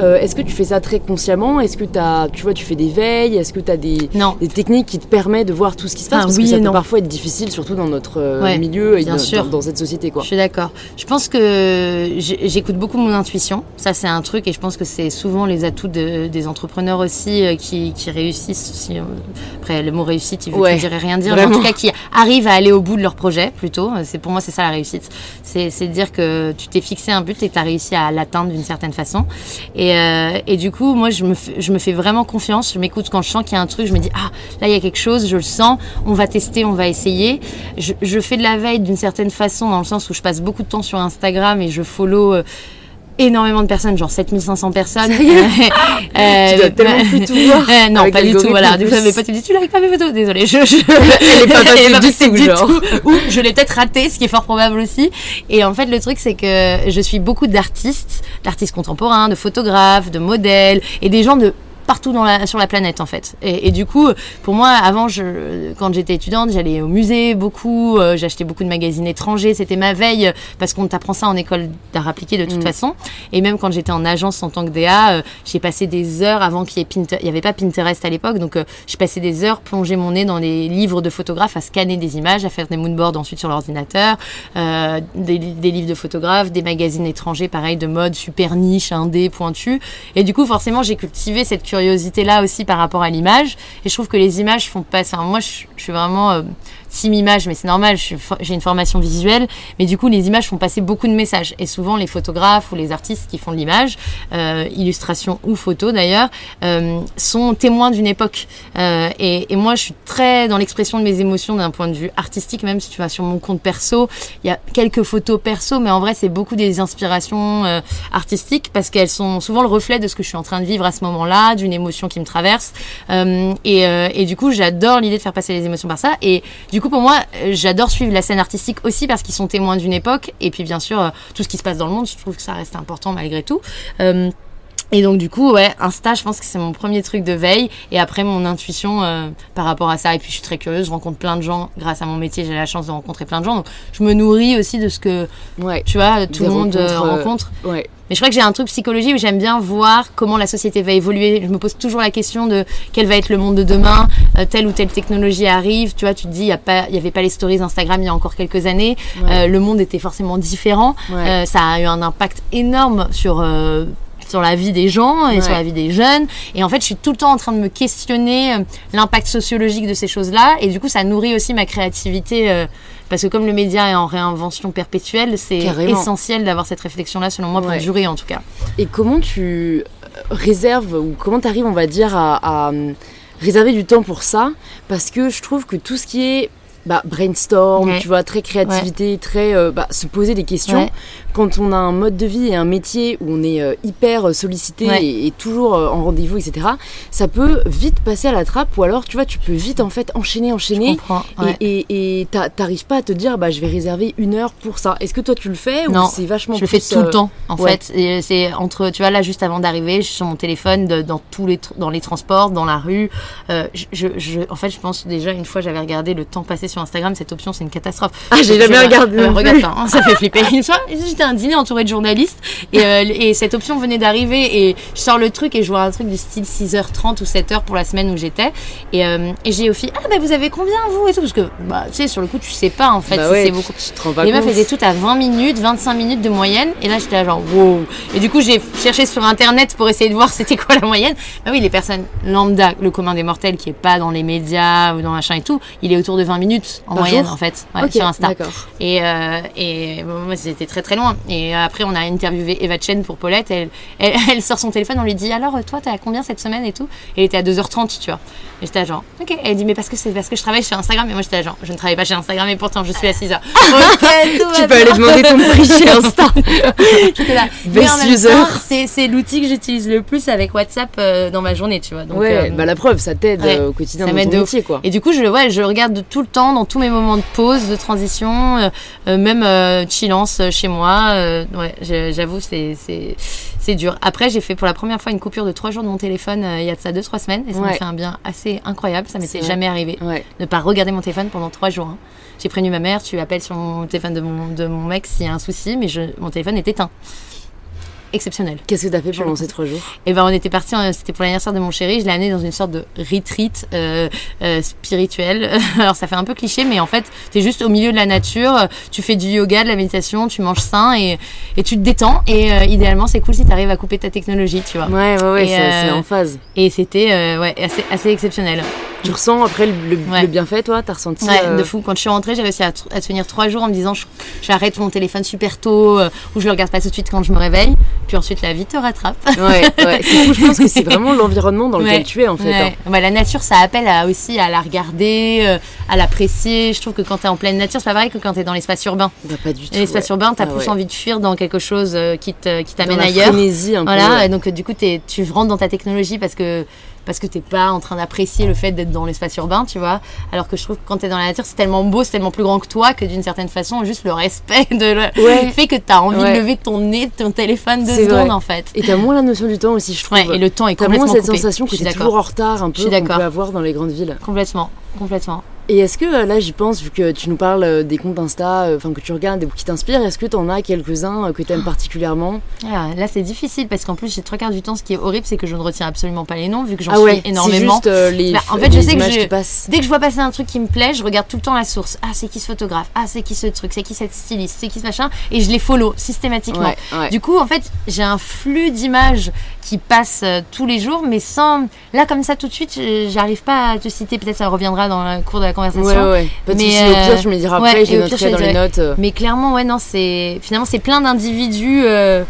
Euh, Est-ce que tu fais ça très consciemment? Est-ce que as, tu vois, tu fais des veilles? Est-ce que tu as des, Non. des techniques qui te permettent de voir tout ce qui se passe? Ah, Parce oui que ça peut non. parfois être difficile, surtout dans notre euh, Ouais, milieu et bien dans, sûr. dans- dans cette société. Quoi. Je suis d'accord. Je pense que j'écoute beaucoup mon intuition. Ça, c'est un truc, et je pense que c'est souvent les atouts de- des entrepreneurs aussi euh, qui, qui réussissent. Si, après, le mot réussite, il veut Ouais, dire rien dire, mais en tout cas, qui arrivent à aller au bout de leur projet, plutôt. C'est pour moi, c'est ça la réussite. C'est dire que tu t'es fixé un but et tu as réussi à l'atteindre d'une certaine façon. Et, euh, et du coup, moi, je me, fais- vraiment confiance. Je m'écoute quand je sens qu'il y a un truc. Je me dis, ah, là, il y a quelque chose, je le sens. On va tester, on va essayer. Je, je fais de la veille d'une certaine façon, dans le sens où je passe beaucoup de temps sur Instagram et je follow. euh, énormément de personnes, genre 7500 personnes. Euh, Tu dois tellement plus tout voir euh, non, pas du tout. Voilà, potes me disent, tu likes pas mes photos? Désolée, je, je... Elle est pas passée Elle est du passée tout, genre. Ou je l'ai peut-être raté, ce qui est fort probable aussi. Et en fait, le truc, c'est que je suis beaucoup d'artistes, d'artistes contemporains, de photographes, de modèles, et des gens de partout dans la, sur la planète en fait. Et, et du coup, pour moi, avant, je, quand j'étais étudiante, j'allais au musée beaucoup, euh, j'achetais beaucoup de magazines étrangers, c'était ma veille, euh, parce qu'on t'apprend ça en école d'art appliqué de toute Mm. façon. Et même quand j'étais en agence en tant que DA, euh, j'ai passé des heures avant qu'il y ait Pinterest, il n'y avait pas Pinterest à l'époque, donc euh, j'ai passé des heures plonger mon nez dans les livres de photographes, à scanner des images, à faire des moodboards ensuite sur l'ordinateur, des, des livres de photographes, des magazines étrangers, pareil, de mode super niche, indé, pointu. Et du coup, forcément, j'ai cultivé cette curiosité-là aussi par rapport à l'image. Et je trouve que les images font passer. Enfin, moi, je, je suis vraiment euh, team image, mais c'est normal. J'ai une formation visuelle, mais du coup, les images font passer beaucoup de messages. Et souvent, les photographes ou les artistes qui font de l'image, euh, illustration ou photo d'ailleurs, euh, sont témoins d'une époque. Euh, et, moi, je suis très dans l'expression de mes émotions d'un point de vue artistique, même si tu vas sur mon compte perso, il y a quelques photos perso, mais en vrai, c'est beaucoup des inspirations euh, artistiques parce qu'elles sont souvent le reflet de ce que je suis en train de vivre à ce moment-là, d'une émotion qui me traverse. Et du coup, j'adore l'idée de faire passer les émotions par ça. Et du coup, pour moi, euh, j'adore suivre la scène artistique aussi parce qu'ils sont témoins d'une époque. Et puis, bien sûr, euh, tout ce qui se passe dans le monde, je trouve que ça reste important malgré tout. Euh, et donc du coup, ouais, Insta, je pense que c'est mon premier truc de veille. Et après, mon intuition euh, par rapport à ça. Et puis, je suis très curieuse, je rencontre plein de gens. Grâce à mon métier, j'ai la chance de rencontrer plein de gens. Donc, je me nourris aussi de ce que, Ouais, tu vois, tout le monde euh, rencontre. ouais. Mais je crois que j'ai un truc psychologie où j'aime bien voir comment la société va évoluer. Je me pose toujours la question de quel va être le monde de demain. Euh, telle ou telle technologie arrive. Tu vois, tu te dis, il y a pas, il y avait pas les stories Instagram il y a encore quelques années. Ouais. Euh, le monde était forcément différent. Ouais. Euh, ça a eu un impact énorme sur sur la vie des gens et Ouais. sur la vie des jeunes. Et en fait, je suis tout le temps en train de me questionner l'impact sociologique de ces choses-là. Et du coup, ça nourrit aussi ma créativité. euh, parce que comme le média est en réinvention perpétuelle, c'est essentiel d'avoir cette réflexion-là, selon moi, pour Ouais. durer en tout cas. Et comment tu réserves ou comment tu arrives, on va dire, à, à, réserver du temps pour ça? Parce que je trouve que tout ce qui est bah, brainstorm, Ouais. tu vois, très créativité, très euh, bah, se poser des questions. Ouais. Quand on a un mode de vie et un métier où on est euh, hyper sollicité Ouais. et, et toujours euh, en rendez-vous, etc., ça peut vite passer à la trappe ou alors, tu vois, tu peux vite en fait enchaîner, enchaîner. Et et- et t'a- t'arrives pas à te dire, bah, je vais réserver une heure pour ça. Est-ce que toi tu le fais Non, ou c'est vachement Je le fais tout euh, le temps, en fait. C'est entre, tu vois, là, juste avant d'arriver, je suis sur mon téléphone, de- dans tous les, dans les transports, dans la rue. Euh, je, je, je- en fait, je pense déjà une fois, j'avais regardé le temps passé sur Instagram. Cette option, c'est une catastrophe. Ah, j'ai jamais regardé euh, regarde ça, hein, ça fait flipper. Une fois, j'étais à un dîner entouré de journalistes et, euh, et cette option venait d'arriver et je sors le truc et je vois un truc du style 6h30 ou 7h pour la semaine où j'étais et, euh, et j'ai au fil ah bah vous avez combien vous? et tout parce que bah tu sais sur le coup tu sais pas en fait Bah si ouais, c'est beaucoup pas les meufs étaient toutes à 20 minutes, 25 minutes de moyenne. Et là, j'étais là genre, wow. Et du coup, j'ai cherché sur Internet pour essayer de voir c'était quoi la moyenne. Bah oui, les personnes lambda, le commun des mortels qui est pas dans les médias ou dans machin et tout, il est autour de 20 minutes. En Par moyenne jour en fait ouais, sur Insta. Et, euh, et bon, moi, c'était très très loin. Et après, on a interviewé Eva Chen pour Paulette. Elle, elle, elle sort son téléphone, on lui dit Alors, toi, t'as combien cette semaine et tout? Et elle était à 2h30, tu vois. Et j'étais genre, ok. Et elle dit Mais parce que c'est parce que je travaille chez Instagram. Et moi, j'étais genre, je ne travaille pas chez Instagram, et pourtant, je suis à 6h. ok, tout Tu peux aller demander ton prix chez Insta. J'étais là. Mais Best en même user. temps, c'est l'outil que j'utilise le plus avec WhatsApp euh, dans ma journée, tu vois. Donc, ouais, euh, bah la preuve, ça t'aide ouais, euh, au quotidien ça dans m'aide ton métier, quoi. Et du coup, je, ouais, je regarde tout le temps, dans tous mes moments de pause, de transition, euh, euh, même euh, chillance euh, chez moi. ouais, j'avoue, c'est c'est c'est dur. Après, j'ai fait pour la première fois une coupure de trois jours de mon téléphone il y a de ça deux trois semaines, et ça m'a Ouais. fait un bien assez incroyable. Ça m'était jamais arrivé Ouais. ne pas regarder mon téléphone pendant trois jours. hein. J'ai prévenu ma mère, tu appelles sur mon téléphone de mon, de mon mec s'il y a un souci, mais je, mon téléphone est éteint. Exceptionnel. Qu'est-ce que t'as fait Je- pendant ces trois jours Et ben on était parti, c'était pour l'anniversaire de mon chéri, je l'ai amené dans une sorte de retreat euh, euh, spirituel. Alors ça fait un peu cliché, mais en fait t'es juste au milieu de la nature, tu fais du yoga, de la méditation, tu manges sain et, et tu te détends. Et euh, idéalement c'est cool si t'arrives à couper ta technologie, tu vois. Ouais, ouais, ouais, c'est en phase. Et c'était ouais, assez, assez exceptionnel. Tu ressens après le, le- Ouais. le bienfait, toi? T'as ressenti Ouais, euh, de fou. Quand je suis rentrée, j'ai réussi à, à tenir trois jours en me disant j'arrête mon téléphone super tôt euh, ou je le regarde pas tout de suite quand je me réveille. Puis ensuite la vie te rattrape. Ouais, ouais. C'est fou, je pense que c'est vraiment l'environnement dans lequel Ouais. tu es, en fait. hein. Ouais, la nature, ça appelle à, aussi à la regarder, euh, à l'apprécier. Je trouve que quand tu es en pleine nature, c'est pas pareil que quand tu es dans l'espace urbain. Bah, pas du tout. L'espace urbain, tu as Ah plus envie de fuir dans quelque chose euh, qui te- qui Dans t'amène la ailleurs. frénésie un peu. Voilà, et donc euh, du coup, tu rentres dans ta technologie parce que parce que t'es pas en train d'apprécier le fait d'être dans l'espace urbain, tu vois. Alors que je trouve que quand t'es dans la nature, c'est tellement beau, c'est tellement plus grand que toi que d'une certaine façon, juste le respect de le- Ouais. fait que t'as envie Ouais. de lever ton nez, ton téléphone deux secondes vrai. en fait. Et t'as moins la notion du temps aussi, je trouve. Ouais, et le temps est T'as moins complètement cette coupé. sensation que t'es toujours en retard un Je peu qu'on peut avoir dans les grandes villes. Complètement, complètement. Et est-ce que euh, là j'y pense, vu que tu nous parles euh, des comptes Insta, euh, enfin que tu regardes, des qui t'inspirent, est-ce que t'en as quelques-uns que t'aimes particulièrement? Ah, là, c'est difficile parce qu'en plus, j'ai trois quarts du temps, ce qui est horrible, c'est que je ne retiens absolument pas les noms vu que j'en Ah ouais, suis énormément. juste euh, les, Bah, en fait, je sais que je-. Dès que je vois passer un truc qui me plaît, je regarde tout le temps la source. Ah, c'est qui ce photographe? Ah, c'est qui ce truc? C'est qui cette styliste? C'est qui ce machin? Et je les follow systématiquement. Ouais, ouais. Du coup, en fait, j'ai un flux d'images qui passe tous les jours, mais sans. Là, comme ça, tout de suite, j'arrive pas à te citer. Peut-être ça reviendra dans le cours de la conversation. Ouais, ouais. Pas de Mais, soucis, au pire, euh, tu me ouais, après, je les noterai je dans les dirai. notes. euh. Mais clairement, ouais, non, c'est. Finalement, c'est plein d'individus. euh,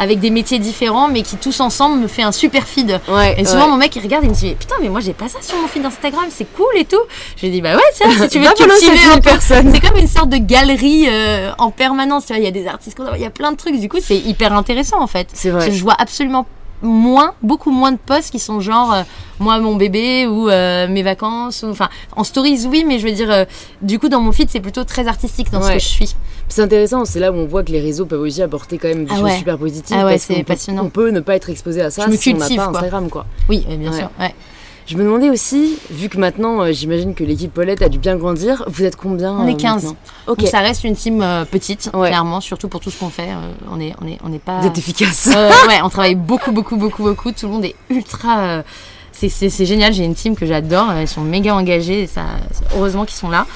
avec des métiers différents, mais qui tous ensemble me fait un super feed. Ouais, Et souvent, ouais. mon mec, il regarde et il me dit Putain, mais moi, j'ai pas ça sur mon feed Instagram, c'est cool et tout. Je lui dis Bah ouais, tiens, si tu veux cultiver cette un peu. personne. C'est comme une sorte de galerie euh, en permanence. Il y a des artistes, il y a plein de trucs. Du coup, c'est hyper intéressant en fait. C'est vrai. Je vois absolument moins, beaucoup moins de posts qui sont genre euh, moi mon bébé ou euh, mes vacances enfin en stories oui mais je veux dire euh, du coup dans mon feed c'est plutôt très artistique dans ce que je suis C'est intéressant, c'est là où on voit que les réseaux peuvent aussi apporter quand même des Ah choses super positives. Ah ouais, c'est peut- passionnant. On peut ne pas être exposé à ça Je me si on n'a cultive, pas quoi. Instagram, quoi. oui bien Ouais. sûr. Je me demandais aussi, vu que maintenant, euh, j'imagine que l'équipe Paulette a dû bien grandir, vous êtes combien On est euh, 15. maintenant Ok, donc ça reste une team euh, petite Ouais. clairement surtout pour tout ce qu'on fait euh, on est on est on n'est pas vous êtes efficace. Euh, ouais, on travaille beaucoup, beaucoup, beaucoup, beaucoup. Tout le monde est ultra. euh, c'est- génial. J'ai une team que j'adore. Ils sont méga engagés. et Ça, heureusement qu'ils sont là.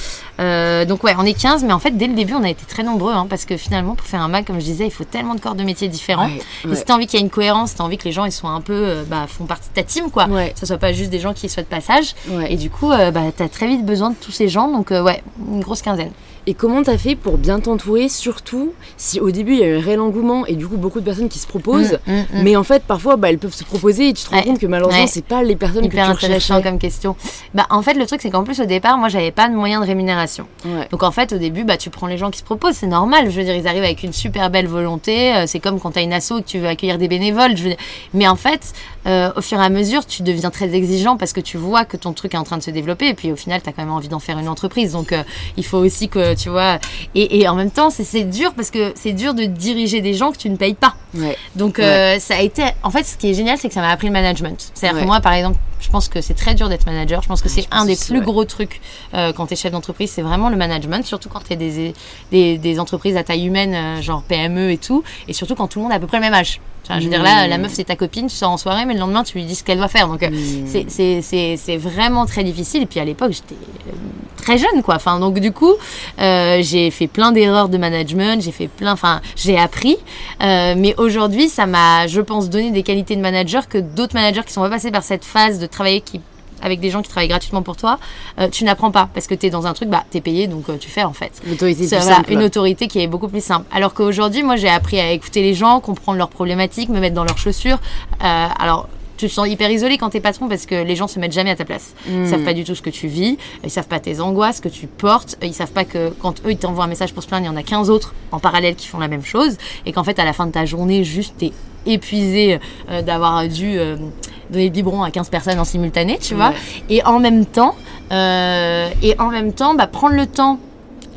Euh, donc ouais, on est 15, mais en fait dès le début on a été très nombreux hein, parce que finalement pour faire un mag, comme je disais, il faut tellement de corps de métier différents. Ouais, Et ouais. si t'as envie qu'il y ait une cohérence, si t'as envie que les gens ils soient un peu, euh, bah, font partie de ta team quoi. Ouais. Ce soit pas juste des gens qui soient de passage. Et du coup, euh, bah, t'as très vite besoin de tous ces gens. Donc euh, ouais, une grosse quinzaine. Et comment t'as fait pour bien t'entourer, surtout si au début il y a eu un réel engouement et du coup beaucoup de personnes qui se proposent, Mm, mm, mm. mais en fait parfois bah, elles peuvent se proposer et tu te rends Ouais. compte que malheureusement Ouais. c'est pas les personnes Hyper que tu recherchais. comme question. Bah, en fait, le truc, c'est qu'en plus, au départ, moi, j'avais pas de moyen de rémunération. Ouais. Donc, en fait, au début, bah, tu prends les gens qui se proposent, c'est normal. Je veux dire, ils arrivent avec une super belle volonté. euh, C'est comme quand tu as une asso et que tu veux accueillir des bénévoles. Je veux dire. Mais en fait, euh, au fur et à mesure, tu deviens très exigeant parce que tu vois que ton truc est en train de se développer. Et puis, au final, tu as quand même envie d'en faire une entreprise. Donc, euh, il faut aussi que, tu vois. Et, et en même temps, c'est- dur parce que c'est dur de diriger des gens que tu ne payes pas. Ouais. Donc euh, ça a été. En fait, ce qui est génial, c'est que ça m'a appris le management. C'est-à-dire que moi, par exemple, je pense que c'est très dur d'être manager. Je pense que c'est un des plus gros trucs euh, quand tu es chef d'entreprise, c'est vraiment le management, surtout quand tu es des, des, des entreprises à taille humaine, euh, genre PME et tout, et surtout quand tout le monde a à peu près le même âge. Enfin, je veux dire, là, la meuf, c'est ta copine, tu sors en soirée, mais le lendemain, tu lui dis ce qu'elle doit faire. Donc, Mmh. c'est- vraiment très difficile. Et puis, à l'époque, j'étais euh, très jeune, quoi. Enfin, donc, du coup, euh, j'ai fait plein d'erreurs de management, j'ai fait plein, enfin, j'ai appris. Euh, mais aujourd'hui, ça m'a, je pense, donné des qualités de manager que d'autres managers qui sont pas passés par cette phase de travailler qui avec des gens qui travaillent gratuitement pour toi, euh, tu n'apprends pas parce que tu es dans un truc, bah, tu es payé donc euh, tu fais en fait. L'autorité C'est plus voilà, une autorité qui est beaucoup plus simple. Alors qu'aujourd'hui, moi, j'ai appris à écouter les gens, comprendre leurs problématiques, me mettre dans leurs chaussures. Euh, alors, tu te sens hyper isolé quand t'es patron parce que les gens se mettent jamais à ta place. Ils savent pas du tout ce que tu vis, ils savent pas tes angoisses, ce que tu portes, ils savent pas que quand eux ils t'envoient un message pour se plaindre, il y en a 15 autres en parallèle qui font la même chose et qu'en fait à la fin de ta journée, juste t'es épuisé euh, d'avoir dû euh, donner le biberon à 15 personnes en simultané, tu vois. Ouais. Et en même temps, euh, et en même temps, bah, prendre le temps,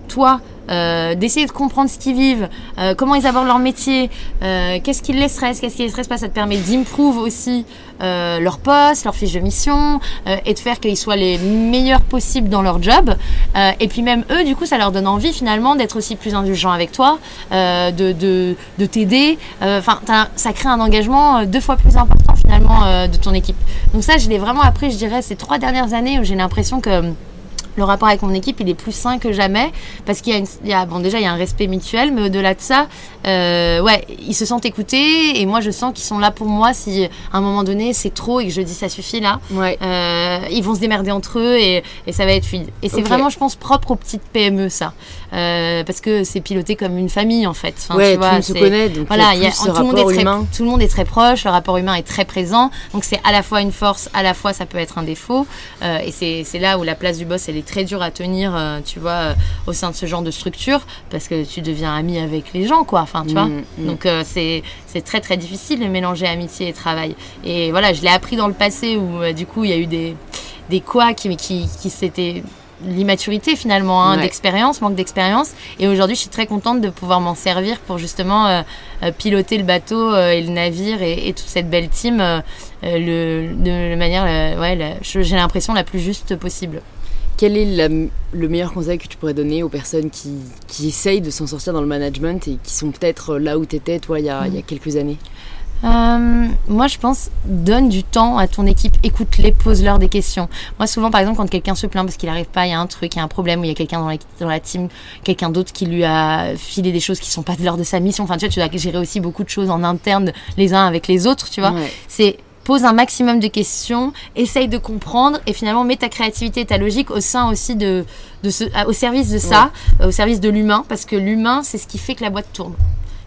toi, euh, d'essayer de comprendre ce qu'ils vivent, euh, comment ils abordent leur métier, euh, qu'est-ce qui les stresse, qu'est-ce qui les stresse pas, ça te permet d'improve aussi euh, leur poste, leur fiche de mission, euh, et de faire qu'ils soient les meilleurs possibles dans leur job. Euh, et puis même eux, du coup, ça leur donne envie finalement d'être aussi plus indulgents avec toi, de, de, de t'aider. Enfin, ça crée un engagement deux fois plus important finalement de ton équipe. Donc ça, je l'ai vraiment appris, je dirais, ces trois dernières années où j'ai l'impression que le rapport avec mon équipe, il est plus sain que jamais parce qu'il y a, une, il y a bon déjà il y a un respect mutuel, mais au-delà de ça, euh, ouais, ils se sentent écoutés et moi je sens qu'ils sont là pour moi si à un moment donné c'est trop et que je dis ça suffit là. Ouais. Euh, ils vont se démerder entre eux et, et ça va être fluide. Et c'est vraiment, je pense, propre aux petites PME ça, Euh, parce que c'est piloté comme une famille en fait. Enfin, ouais, tu tout vois, le monde se connaît, donc voilà, il y a tout, le monde est très, humain. tout le monde est très proche, le rapport humain est très présent. Donc c'est à la fois une force, à la fois ça peut être un défaut. Et c'est c'est là où la place du boss, elle est très dure à tenir, euh, tu vois, euh, au sein de ce genre de structure, parce que tu deviens ami avec les gens, quoi. Enfin, tu vois. Mm, mm. Donc euh, c'est c'est très très difficile de mélanger amitié et travail. Et voilà, je l'ai appris dans le passé où du coup il y a eu des des couacs mais qui qui s'étaient l'immaturité finalement hein, Ouais. d'expérience manque d'expérience et aujourd'hui je suis très contente de pouvoir m'en servir pour justement euh, piloter le bateau euh, et le navire et, et toute cette belle team euh, le, de la manière ouais j'ai l'impression la plus juste possible Quel est la- le meilleur conseil que tu pourrais donner aux personnes qui, qui essayent de s'en sortir dans le management et qui sont peut-être là où tu étais, toi, il y a, il y a quelques années? Euh, moi, je pense, donne du temps à ton équipe, écoute-les, pose-leur des questions. Moi, souvent, par exemple, quand quelqu'un se plaint parce qu'il n'arrive pas, il y a un truc, il y a un problème, ou il y a quelqu'un dans la, dans la team, quelqu'un d'autre qui lui a filé des choses qui sont pas de l'ordre de sa mission. Enfin, tu vois, tu dois gérer aussi beaucoup de choses en interne, les uns avec les autres, tu vois. Ouais. C'est pose un maximum de questions, essaye de comprendre et finalement mets ta créativité et ta logique au sein aussi de, de ce, au service de ça, au service de l'humain, parce que l'humain, c'est ce qui fait que la boîte tourne.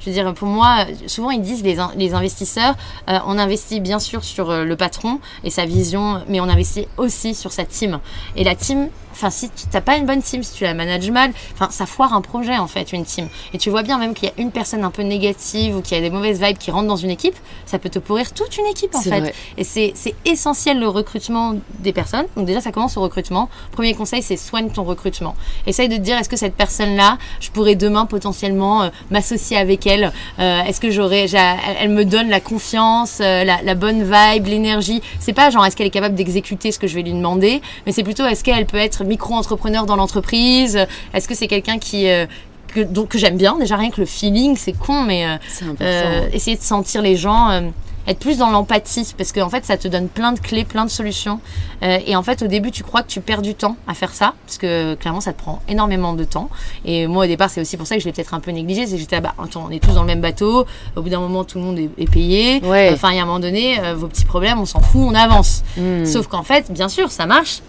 Je veux dire, pour moi, souvent ils disent, les, les investisseurs, euh, on investit bien sûr sur euh, le patron et sa vision, mais on investit aussi sur sa team. Et la team, enfin, si tu n'as pas une bonne team, si tu la manages mal, enfin, ça foire un projet en fait, une team. Et tu vois bien même qu'il y a une personne un peu négative ou qu'il y a des mauvaises vibes qui rentrent dans une équipe, ça peut te pourrir toute une équipe en fait. vrai. Et c'est essentiel le recrutement des personnes. Donc déjà, ça commence au recrutement. Premier conseil, c'est soigne ton recrutement. Essaye de te dire, est-ce que cette personne-là, je pourrais demain potentiellement euh, m'associer avec elle Euh, Est-ce que j'aurais, j'a- elle, elle me donne la confiance, euh, la, la bonne vibe, l'énergie? C'est pas genre, est-ce qu'elle est capable d'exécuter ce que je vais lui demander, mais c'est plutôt, est-ce qu'elle peut être micro-entrepreneur dans l'entreprise Est-ce que c'est quelqu'un qui... euh, que, donc, que j'aime bien, déjà rien que le feeling, c'est con, mais euh, euh, essayer de sentir les gens, être plus dans l'empathie, parce qu'en fait, ça te donne plein de clés, plein de solutions. Euh, et en fait, au début, tu crois que tu perds du temps à faire ça, parce que clairement, ça te prend énormément de temps. Et moi, au départ, c'est aussi pour ça que je l'ai peut-être un peu négligé, c'est que j'étais, ah bah, attends, on est tous dans le même bateau. Au bout d'un moment, tout le monde est, est payé. Ouais. Enfin, il y a un moment donné, euh, vos petits problèmes, on s'en fout, on avance. Hmm. Sauf qu'en fait, bien sûr, ça marche.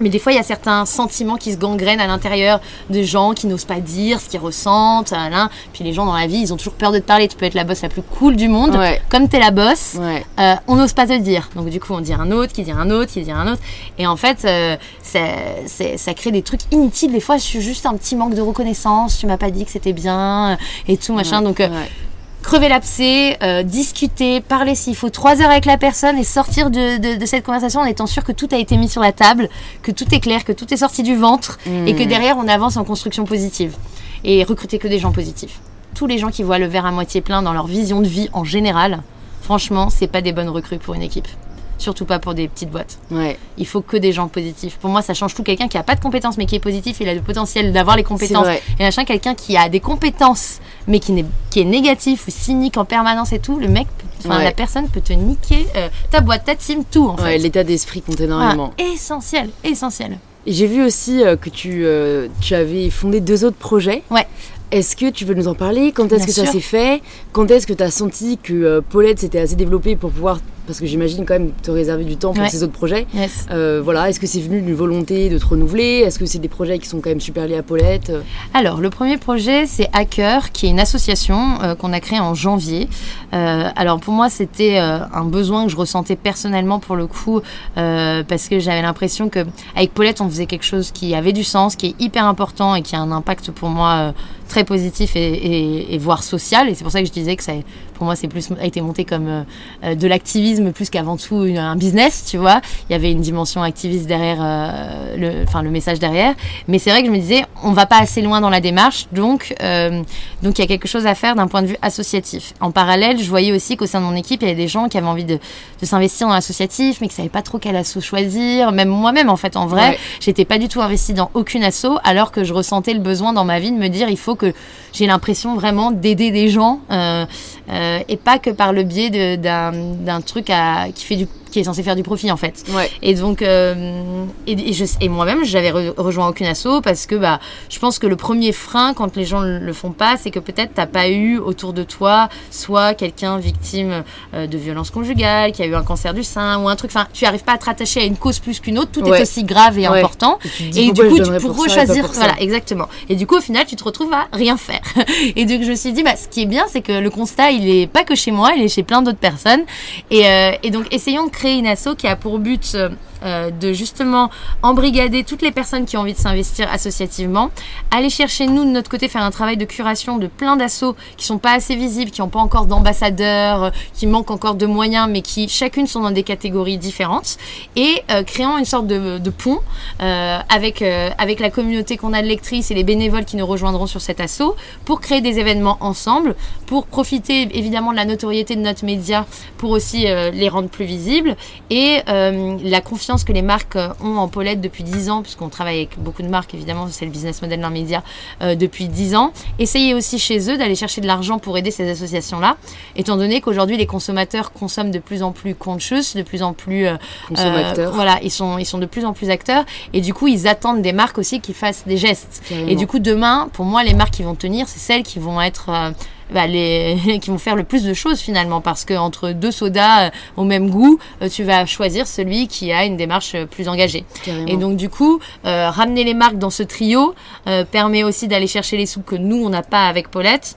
Mais des fois, il y a certains sentiments qui se gangrènent à l'intérieur de gens qui n'osent pas dire ce qu'ils ressentent. Alain. Puis les gens dans la vie, ils ont toujours peur de te parler. Tu peux être la boss la plus cool du monde. Ouais. Comme tu es la boss, Ouais. euh, on n'ose pas te le dire. Donc du coup, on dit un autre, qui dit un autre, qui dit un autre. Et en fait, euh, ça, ça crée des trucs inutiles. Des fois, je suis juste un petit manque de reconnaissance. Tu m'as pas dit que c'était bien euh, et tout, machin. Donc, euh. Crever l'abcès, euh, discuter, parler s'il faut trois heures avec la personne et sortir de, de- de cette conversation en étant sûr que tout a été mis sur la table, que tout est clair, que tout est sorti du ventre et que derrière on avance en construction positive. Et recruter que des gens positifs. Tous les gens qui voient le verre à moitié plein dans leur vision de vie en général, franchement, c'est pas des bonnes recrues pour une équipe. Surtout pas pour des petites boîtes. Ouais. Il faut que des gens positifs. Pour moi, ça change tout. Quelqu'un qui a pas de compétences mais qui est positif, il a le potentiel d'avoir les compétences. Et machin, quelqu'un qui a des compétences mais qui, n'est- qui est négatif ou cynique en permanence et tout, le mec, peut- enfin Ouais. la personne peut te niquer euh, ta boîte, ta team, tout en Ouais, fait. l'état d'esprit compte énormément. essentiel, essentiel. J'ai vu aussi euh, que tu, euh, tu avais fondé deux autres projets. Ouais. Est-ce que tu veux nous en parler? Quand est-ce que ça s'est fait? Quand est-ce que tu as senti que Paulette s'était assez développée pour pouvoir parce que j'imagine quand même te réserver du temps pour Ouais. ces autres projets. Yes. Euh, voilà, est-ce que c'est venu d'une volonté de te renouveler? Est-ce que c'est des projets qui sont quand même super liés à Paulette? Alors, le premier projet, c'est Hacker, qui est une association euh, qu'on a créée en janvier. Euh, alors, pour moi, c'était un besoin que je ressentais personnellement pour le coup, parce que j'avais l'impression que avec Paulette, on faisait quelque chose qui avait du sens, qui est hyper important et qui a un impact pour moi très positif et, et, et voire social. Et c'est pour ça que je disais que ça, pour moi, c'est plus a été monté comme euh, euh, de l'activisme plus qu'avant tout une- un business, tu vois. Il y avait une dimension activiste derrière, euh, le, enfin le message derrière. Mais c'est vrai que je me disais, on va pas assez loin dans la démarche, donc donc il y a quelque chose à faire d'un point de vue associatif. En parallèle, je voyais aussi qu'au sein de mon équipe, il y avait des gens qui avaient envie de, de s'investir dans l'associatif, mais qui savaient pas trop quel asso choisir. Même moi-même, en fait, en vrai, Ouais. j'étais pas du tout investie dans aucune asso, alors que je ressentais le besoin dans ma vie de me dire, il faut que j'ai l'impression vraiment d'aider des gens euh, et pas que par le biais d'un truc à, qui fait du qui est censé faire du profit en fait. Ouais. Et donc, euh, et, et je- et moi-même, j'avais re- rejoint aucune asso parce que bah, je pense que le premier frein quand les gens le le font pas, c'est que peut-être t'as pas eu autour de toi soit quelqu'un victime euh, de violence conjugale, qui a eu un cancer du sein ou un truc. Enfin, tu arrives pas à te rattacher à une cause plus qu'une autre. Tout Ouais. est aussi grave et Ouais. important. Et, du coup, tu donnerais peux pour ça et pas choisir. pour Voilà, exactement. Et du coup, au final, tu te retrouves à rien faire. Et donc, je me suis dit, bah, ce qui est bien, c'est que le constat, il est pas que chez moi, il est chez plein d'autres personnes. Et, euh, et donc, essayons de créer une asso qui a pour but euh, de justement embrigader toutes les personnes qui ont envie de s'investir associativement, aller chercher nous de notre côté faire un travail de curation de plein d'assauts qui sont pas assez visibles, qui n'ont pas encore d'ambassadeurs, euh, qui manquent encore de moyens, mais qui chacune sont dans des catégories différentes, et euh, créant une sorte de, pont avec avec la communauté qu'on a de lectrices et les bénévoles qui nous rejoindront sur cet assaut pour créer des événements ensemble, pour profiter évidemment de la notoriété de notre média pour aussi les rendre plus visibles et la confiance que les marques euh, ont en Paulette depuis 10 ans, puisqu'on travaille avec beaucoup de marques évidemment, c'est le business model d'un média euh, depuis 10 ans. Essayer aussi chez eux d'aller chercher de l'argent pour aider ces associations-là, étant donné qu'aujourd'hui les consommateurs consomment de plus en plus conscious, de plus en plus euh, Consommateur. euh, voilà, ils sont ils sont de plus en plus acteurs et du coup ils attendent des marques aussi qui fassent des gestes. Carrément. Et du coup, demain, pour moi, les marques qui vont tenir, c'est celles qui vont être. Bah, les qui vont faire le plus de choses finalement parce que entre deux sodas euh, au même goût euh, tu vas choisir celui qui a une démarche euh, plus engagée Carrément. et donc du coup ramener les marques dans ce trio permet aussi d'aller chercher les sous que nous on n'a pas avec Paulette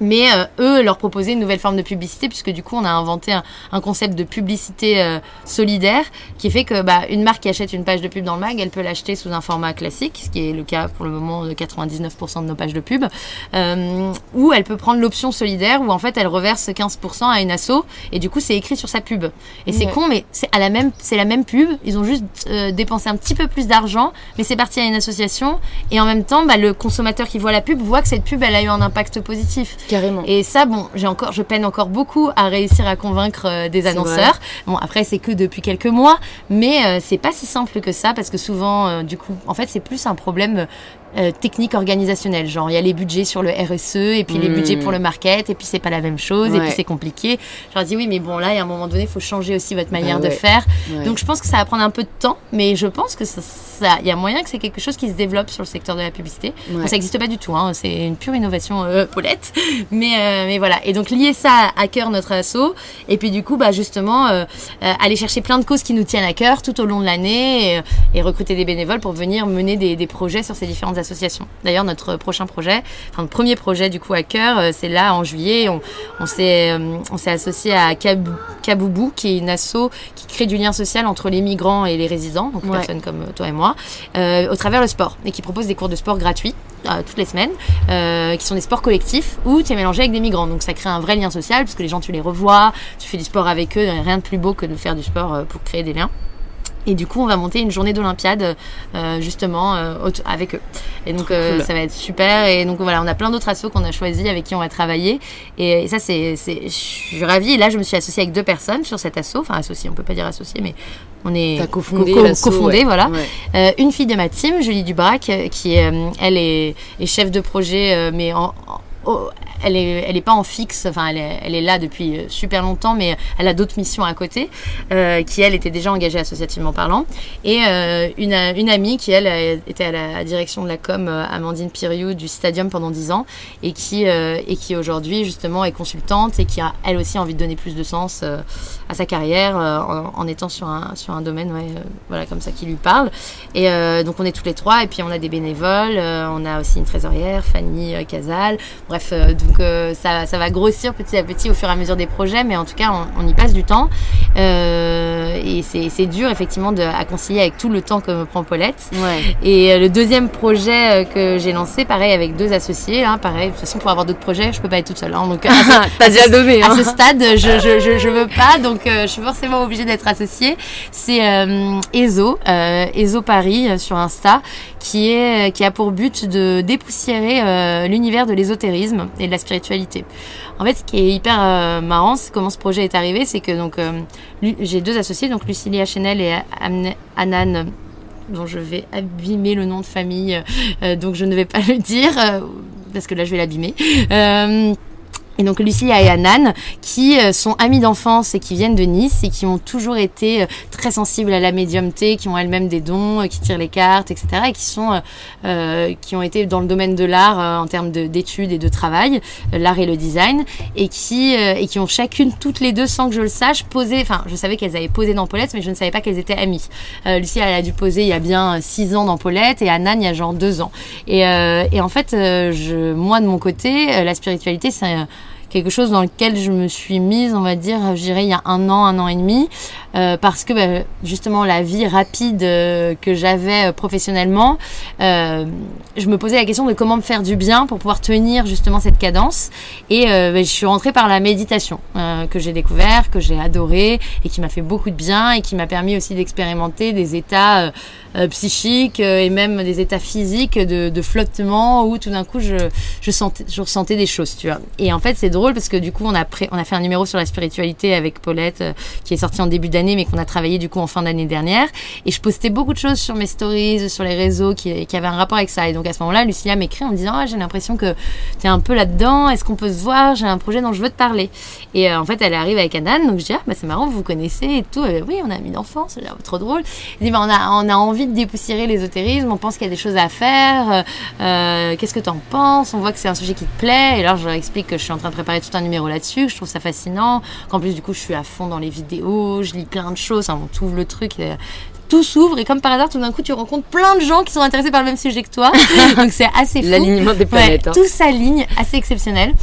mais euh, eux leur proposer une nouvelle forme de publicité puisque du coup on a inventé un, un concept de publicité euh, solidaire qui fait que bah, une marque qui achète une page de pub dans le mag elle peut l'acheter sous un format classique ce qui est le cas pour le moment de 99% de nos pages de pub euh, ou elle peut prendre l'option solidaire où en fait elle reverse 15% à une asso et du coup c'est écrit sur sa pub. Et c'est Ouais. con mais c'est à la même c'est la même pub. Ils ont juste dépensé un petit peu plus d'argent mais c'est parti à une association. Et en même temps bah, le consommateur qui voit la pub voit que cette pub elle a eu un impact positif Carrément. et ça, bon, j'ai encore, je peine encore beaucoup à réussir à convaincre euh, des annonceurs. Bon, après, c'est que depuis quelques mois, mais euh, c'est pas si simple que ça parce que souvent, euh, du coup, en fait, c'est plus un problème euh, technique organisationnel. Genre, il y a les budgets sur le RSE et puis les Mm. budgets pour le market et puis c'est pas la même chose et puis c'est compliqué. Je leur dis oui, mais bon, là, à un moment donné, il faut changer aussi votre manière Bah de ouais. faire. Ouais. Donc, je pense que ça va prendre un peu de temps, mais je pense que ça- il y a moyen que c'est quelque chose qui se développe sur le secteur de la publicité. Ouais. Ça n'existe pas du tout, hein, c'est une pure innovation euh, Paulette. Mais, euh, mais voilà. Et donc lier ça à cœur notre asso. Et puis du coup, bah, justement, euh, aller chercher plein de causes qui nous tiennent à cœur tout au long de l'année et, et recruter des bénévoles pour venir mener des, des projets sur ces différentes associations. D'ailleurs, notre prochain projet, enfin le premier projet du coup à cœur, c'est là en juillet. On, s'est on s'est associé à Kabou- Kaboubou, qui est une asso qui crée du lien social entre les migrants et les résidents, donc Ouais. personnes comme toi et moi, euh, au travers le sport et qui propose des cours de sport gratuits euh, toutes les semaines, euh, qui sont des sports collectifs où tu es mélangé avec des migrants. Donc ça crée un vrai lien social parce que les gens tu les revois, tu fais du sport avec eux, rien de plus beau que de faire du sport pour créer des liens. Et du coup, on va monter une journée d'Olympiade euh, justement euh, avec eux. Et donc, euh, cool. ça va être super. Et donc, voilà, on a plein d'autres assos qu'on a choisis avec qui on va travailler. Et, et ça, c'est, je suis ravie. Et là, je me suis associée avec deux personnes sur cet asso. Enfin, associée, on peut pas dire associée, mais on est cofondé co- ouais. voilà. Ouais. Une fille de ma team, Julie Dubrac, qui est, elle est, est chef de projet, mais en, en- elle est, pas en fixe. Enfin, elle est, là depuis super longtemps, mais elle a d'autres missions à côté, qui elle était déjà engagée associativement parlant. Et une, une amie qui elle était à la direction de la com, Amandine Piriou du Stadium pendant 10 ans, et qui aujourd'hui justement est consultante et qui a elle aussi envie de donner plus de sens à sa carrière en, étant sur un domaine, voilà comme ça qui lui parle. Et donc on est tous les trois, et puis on a des bénévoles, on a aussi une trésorière, Fanny Casal. Bref, donc ça, ça va grossir petit à petit au fur et à mesure des projets, mais en tout cas, on, y passe du temps. Euh, et c'est dur, effectivement, de, à concilier avec tout le temps que me prend Paulette. Ouais. Et euh, le deuxième projet euh, que j'ai lancé, pareil, avec deux associés, hein, pareil, de toute façon, pour avoir d'autres projets, je peux pas être toute seule. Hein, donc, T'as déjà donné. Hein. À ce stade, je, je, je, je veux pas, donc je suis forcément obligée d'être associée. C'est Ezo, Ezo Paris sur Insta, qui, est, qui a pour but de dépoussiérer l'univers de l'ésotérisme et de la spiritualité. En fait, ce qui est hyper euh, marrant, c'est comment ce projet est arrivé, c'est que donc euh, j'ai deux associés, donc Lucilia Chenel et Anan dont je vais abîmer le nom de famille, euh, donc je ne vais pas le dire parce que là je vais l'abîmer. Et donc Lucia et Anan, qui euh, sont amis d'enfance et qui viennent de Nice et qui ont toujours été euh, très sensibles à la médiumté, qui ont elles-mêmes des dons, euh, qui tirent les cartes, etc. Et qui sont, euh, qui ont été dans le domaine de l'art en termes d'études et de travail, l'art et le design, et qui et qui ont chacune toutes les deux, sans que je le sache, posé. Enfin, je savais qu'elles avaient posé dans Paulette, mais je ne savais pas qu'elles étaient amies. Lucia, elle a dû poser il y a bien six ans dans Paulette et Anan il y a genre deux ans. Et, et en fait, je, moi de mon côté, la spiritualité, c'est quelque chose dans lequel je me suis mise, on va dire, je il y a un an, un an et demi, euh, parce que bah, justement la vie rapide euh, que j'avais euh, professionnellement, euh, je me posais la question de comment me faire du bien pour pouvoir tenir justement cette cadence. Et bah, je suis rentrée par la méditation que j'ai découvert, que j'ai adoré et qui m'a fait beaucoup de bien et qui m'a permis aussi d'expérimenter des états psychiques et même des états physiques de, de flottement où tout d'un coup je, je, sentais, je ressentais des choses, tu vois. Et en fait c'est parce que du coup on a, fait un numéro sur la spiritualité avec Paulette qui est sorti en début d'année mais qu'on a travaillé du coup en fin d'année dernière. Et je postais beaucoup de choses sur mes stories, sur les réseaux qui, qui avaient un rapport avec ça. Et donc à ce moment-là, Lucilia m'écrit en me disant ah, j'ai l'impression que tu es un peu là-dedans, est-ce qu'on peut se voir? J'ai un projet dont je veux te parler. Et euh, en fait, elle arrive avec Anan, donc je dis ah, bah, c'est marrant, vous vous connaissez et tout. oui, on a mis d'enfance, trop drôle. Bah, on, a, envie de dépoussiérer l'ésotérisme, on pense qu'il y a des choses à faire. Euh, euh Qu'est-ce que tu en penses? On voit que c'est un sujet qui te plaît. Et alors, je leur explique que je suis en train de préparer tout un numéro là-dessus, que je trouve ça fascinant, qu'en plus, du coup, je suis à fond dans les vidéos, je lis plein de choses. Hein, on le truc. tout s'ouvre et comme par hasard, tout d'un coup, tu rencontres plein de gens qui sont intéressés par le même sujet que toi. Donc c'est assez fou. L'alignement des planètes. Ouais, hein. Tout s'aligne, assez exceptionnel.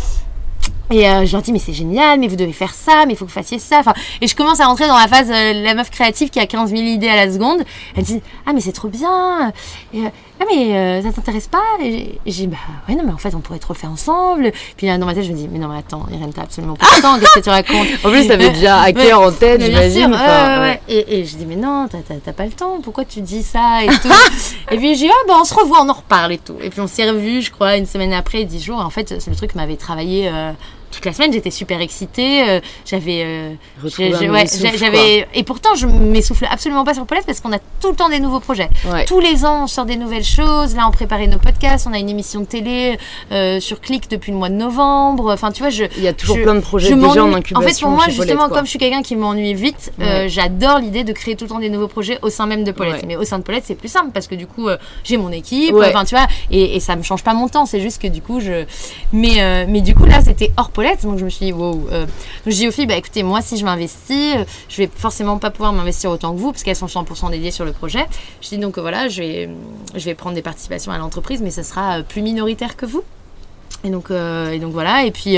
Et euh, je leur dis mais c'est génial, mais vous devez faire ça, mais il faut que vous fassiez ça. Enfin, et je commence à rentrer dans la phase euh, la meuf créative qui a 15 000 idées à la seconde. Elle dit ah mais c'est trop bien. Et, euh, ah mais euh, ça t'intéresse pas? Et j'ai bah ouais non mais en fait on pourrait trop le faire ensemble. Puis là, dans ma tête je me dis mais non mais attends Irène t'as absolument pas le temps. Qu'est-ce que tu racontes? En plus t'avais déjà à cœur en tête j'imagine. Ouais, ouais. Et, et je dis mais non t'as pas le temps. Pourquoi tu dis ça et tout? et puis j'ai ah bah on se revoit on en reparle et tout. Et puis on s'est revus je crois une semaine après dix jours. En fait c'est le truc m'avait travaillé toute la semaine, j'étais super excitée. Euh, j'avais, euh, j'avais, et pourtant, je m'essouffle absolument pas sur Paulette parce qu'on a tout le temps des nouveaux projets. Tous les ans, on sort des nouvelles choses. Là, on préparait nos podcasts. On a une émission de télé euh, sur Click depuis le mois de novembre. Enfin, tu vois, je. Il y a toujours plein de projets déjà en incubation. En fait, pour moi, justement, comme je suis quelqu'un qui m'ennuie vite, j'adore l'idée de créer tout le temps des nouveaux projets au sein même de Paulette. Mais au sein de Paulette, c'est plus simple parce que du coup, j'ai mon équipe. Enfin, tu vois, et, et, ça me change pas mon temps. C'est juste que du coup, je. Mais, mais du coup, là, c'était hors Paulette donc je me suis dit, wow. Euh. Donc dis aux filles, bah écoutez, moi si je m'investis, euh, je vais forcément pas pouvoir m'investir autant que vous, parce qu'elles sont 100% dédiées sur le projet. Je dis donc voilà, je vais, je vais prendre des participations à l'entreprise, mais ça sera euh, plus minoritaire que vous. Et donc, et donc voilà, et puis,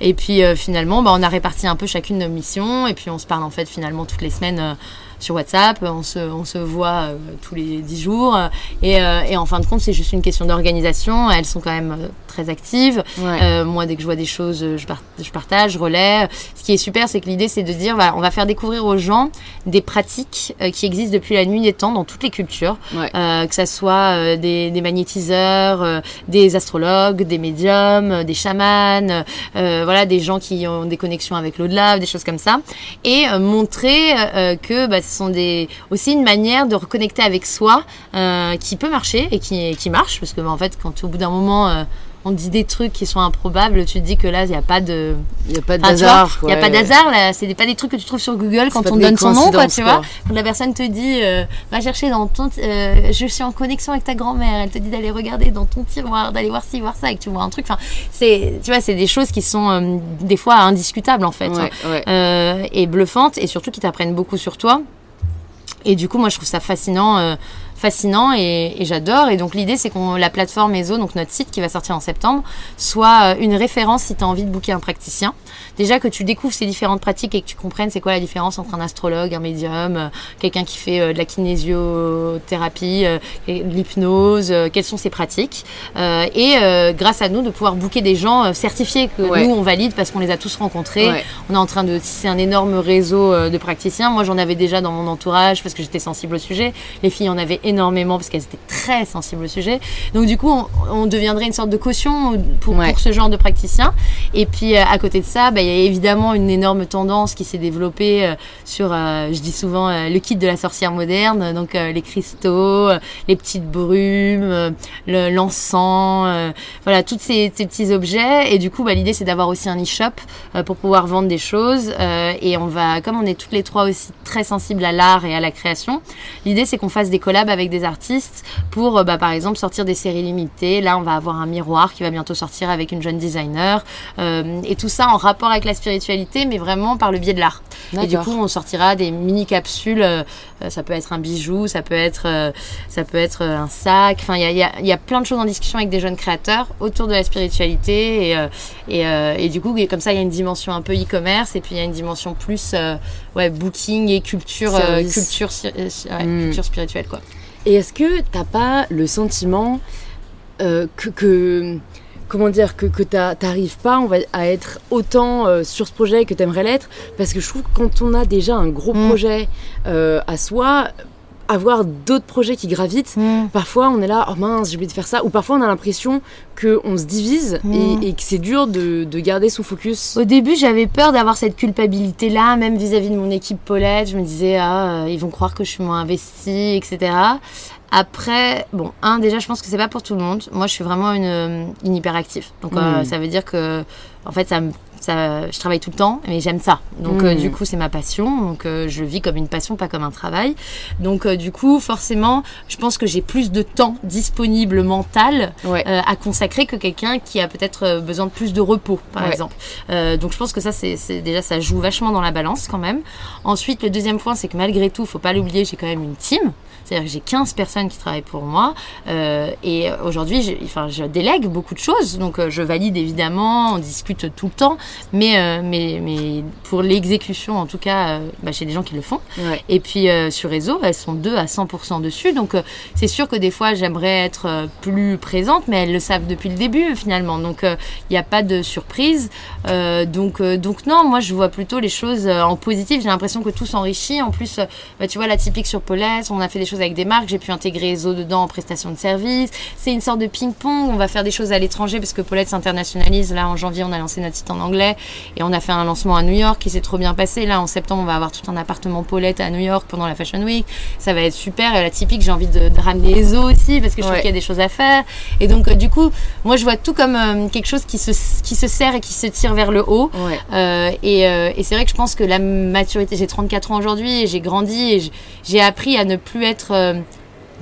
et puis finalement, bah, on a réparti un peu chacune nos missions, et puis on se parle en fait finalement toutes les semaines sur WhatsApp, on se, on se voit euh, tous les 10 jours. Et, euh, et, en fin de compte, c'est juste une question d'organisation. Elles sont quand même euh, très actives. moi, dès que je vois des choses, je, je partage, je relais. Ce qui est super, c'est que l'idée, c'est de dire, voilà, on va faire découvrir aux gens des pratiques qui existent depuis la nuit des temps dans toutes les cultures. que ça soit des, des, magnétiseurs, des astrologues, des médiums, des chamans, voilà, des gens qui ont des connexions avec l'au-delà, des choses comme ça. Et montrer que bah, sont des, aussi une manière de reconnecter avec soi euh, qui peut marcher et qui, qui marche parce que bah, en fait quand au bout d'un moment euh, on te dit des trucs qui sont improbables, tu te dis que là, il n'y a pas de. Il n'y a pas d'hasard. Il n'y a pas d'hasard, là. C'est pas des trucs que tu trouves sur Google quand on donne son nom, quoi, tu vois. Quand la personne te dit, euh, va chercher dans ton. euh, je suis en connexion avec ta grand-mère. Elle te dit d'aller regarder dans ton tiroir, d'aller voir ci, voir ça, et que tu vois un truc. Enfin, c'est, tu vois, c'est des choses qui sont euh, des fois indiscutables, en fait. hein. Ouais, et bluffantes, et surtout qui t'apprennent beaucoup sur toi. Et du coup, moi, je trouve ça fascinant. Fascinant et, et j'adore et donc l'idée c'est qu'on la plateforme ESO donc notre site qui va sortir en septembre soit euh, une référence si tu as envie de booker un praticien déjà que tu découvres ces différentes pratiques et que tu comprennes c'est quoi la différence entre un astrologue un médium euh, quelqu'un qui fait euh, de la kinésiothérapie de l'hypnose quelles sont ces pratiques et grâce à nous de pouvoir booker des gens certifiés que Ouais. nous on valide parce qu'on les a tous rencontrés Ouais. on est en train de tisser un énorme réseau de praticiens. Moi, j'en avais déjà dans mon entourage parce que j'étais sensible au sujet. Les filles en avaient énormément parce qu'elles étaient très sensibles au sujet. Donc, du coup, on, on deviendrait une sorte de caution pour, Ouais. pour ce genre de praticiens. Et puis, euh, à côté de ça, bah, il y a évidemment une énorme tendance qui s'est développée euh, sur, euh, je dis souvent, euh, le kit de la sorcière moderne. Donc, les cristaux, les petites brumes, le- l'encens, voilà, tous ces, ces petits objets. Et du coup, bah, l'idée, c'est d'avoir aussi un e-shop pour pouvoir vendre des choses. Et on va, comme on est toutes les trois aussi très sensibles à l'art et à la création, l'idée, c'est qu'on fasse des collabs avec des artistes pour, euh, bah, par exemple, sortir des séries limitées. Là, on va avoir un miroir qui va bientôt sortir avec une jeune designer. Euh, et tout ça en rapport avec la spiritualité, mais vraiment par le biais de l'art. Et du coup, on sortira des mini capsules. euh, ça peut être un bijou, ça peut être, euh, ça peut être un sac. Enfin, il y a, y a- y a plein de choses en discussion avec des jeunes créateurs autour de la spiritualité. Et, et, et du coup, comme ça, il y a une dimension un peu e-commerce et puis il y a une dimension plus ouais, booking et culture, culture, si- euh, si- ouais, Mm. culture spirituelle. Quoi. Et est-ce que t'as pas le sentiment euh, que, que- comment dire que, que t'arrives pas on va, à être autant euh, sur ce projet que t'aimerais l'être? Parce que je trouve que quand on a déjà un gros Mm. projet euh, à soi, avoir d'autres projets qui gravitent, parfois on est là, oh mince, j'ai oublié de faire ça, ou parfois on a l'impression qu'on se divise Mm. et, et que c'est dur de, de garder son focus. Au début, j'avais peur d'avoir cette culpabilité-là, même vis-à-vis de mon équipe Paulette. Je me disais, ah, euh, ils vont croire que je suis moins investie, etc. Après, bon, un, déjà, je pense que c'est pas pour tout le monde. Moi, je suis vraiment une, euh, une hyperactive. Donc, euh, Mm. ça veut dire que, en fait, ça me. Ça, je travaille tout le temps, mais j'aime ça. Donc, euh, Mm. du coup, c'est ma passion. Donc, euh, je vis comme une passion, pas comme un travail. Donc, euh, du coup, forcément, je pense que j'ai plus de temps disponible mental Ouais. à consacrer que quelqu'un qui a peut-être besoin de plus de repos, par Ouais. exemple. Donc je pense que ça, c'est déjà, ça joue vachement dans la balance quand même. Ensuite, le deuxième point, c'est que malgré tout, faut pas l'oublier, j'ai quand même une team. C'est-à-dire que j'ai 15 personnes qui travaillent pour moi. Et aujourd'hui, enfin, je délègue beaucoup de choses. Donc je valide évidemment, on discute tout le temps. Mais, euh, mais, mais pour l'exécution, en tout cas, euh, bah, j'ai des gens qui le font. Ouais. Et puis euh, sur réseau, elles sont deux à 100% dessus. Donc c'est sûr que des fois j'aimerais être plus présente, mais elles le savent depuis le début finalement. Donc il n'y a pas de surprise. Donc, donc non, moi je vois plutôt les choses en positif. J'ai l'impression que tout s'enrichit. En plus, bah, tu vois, la typique sur Paulette, on a fait des choses avec des marques. J'ai pu intégrer réseau dedans en prestation de service. C'est une sorte de ping-pong. On va faire des choses à l'étranger parce que Paulette s'internationalise. Là en janvier, on a lancé notre site en anglais et on a fait un lancement à New York qui s'est trop bien passé. Là en septembre, on va avoir tout un appartement Paulette à New York pendant la Fashion Week. Ça va être super. Et la typique, j'ai envie de, de ramener les os aussi parce que je trouve Ouais. qu'il y a des choses à faire. Et donc, euh, du coup, moi, je vois tout comme euh, quelque chose qui se, qui se serre et qui se tire vers le haut. Ouais. Euh, et et c'est vrai que je pense que la maturité, j'ai 34 ans aujourd'hui et j'ai grandi et j'ai appris à ne plus être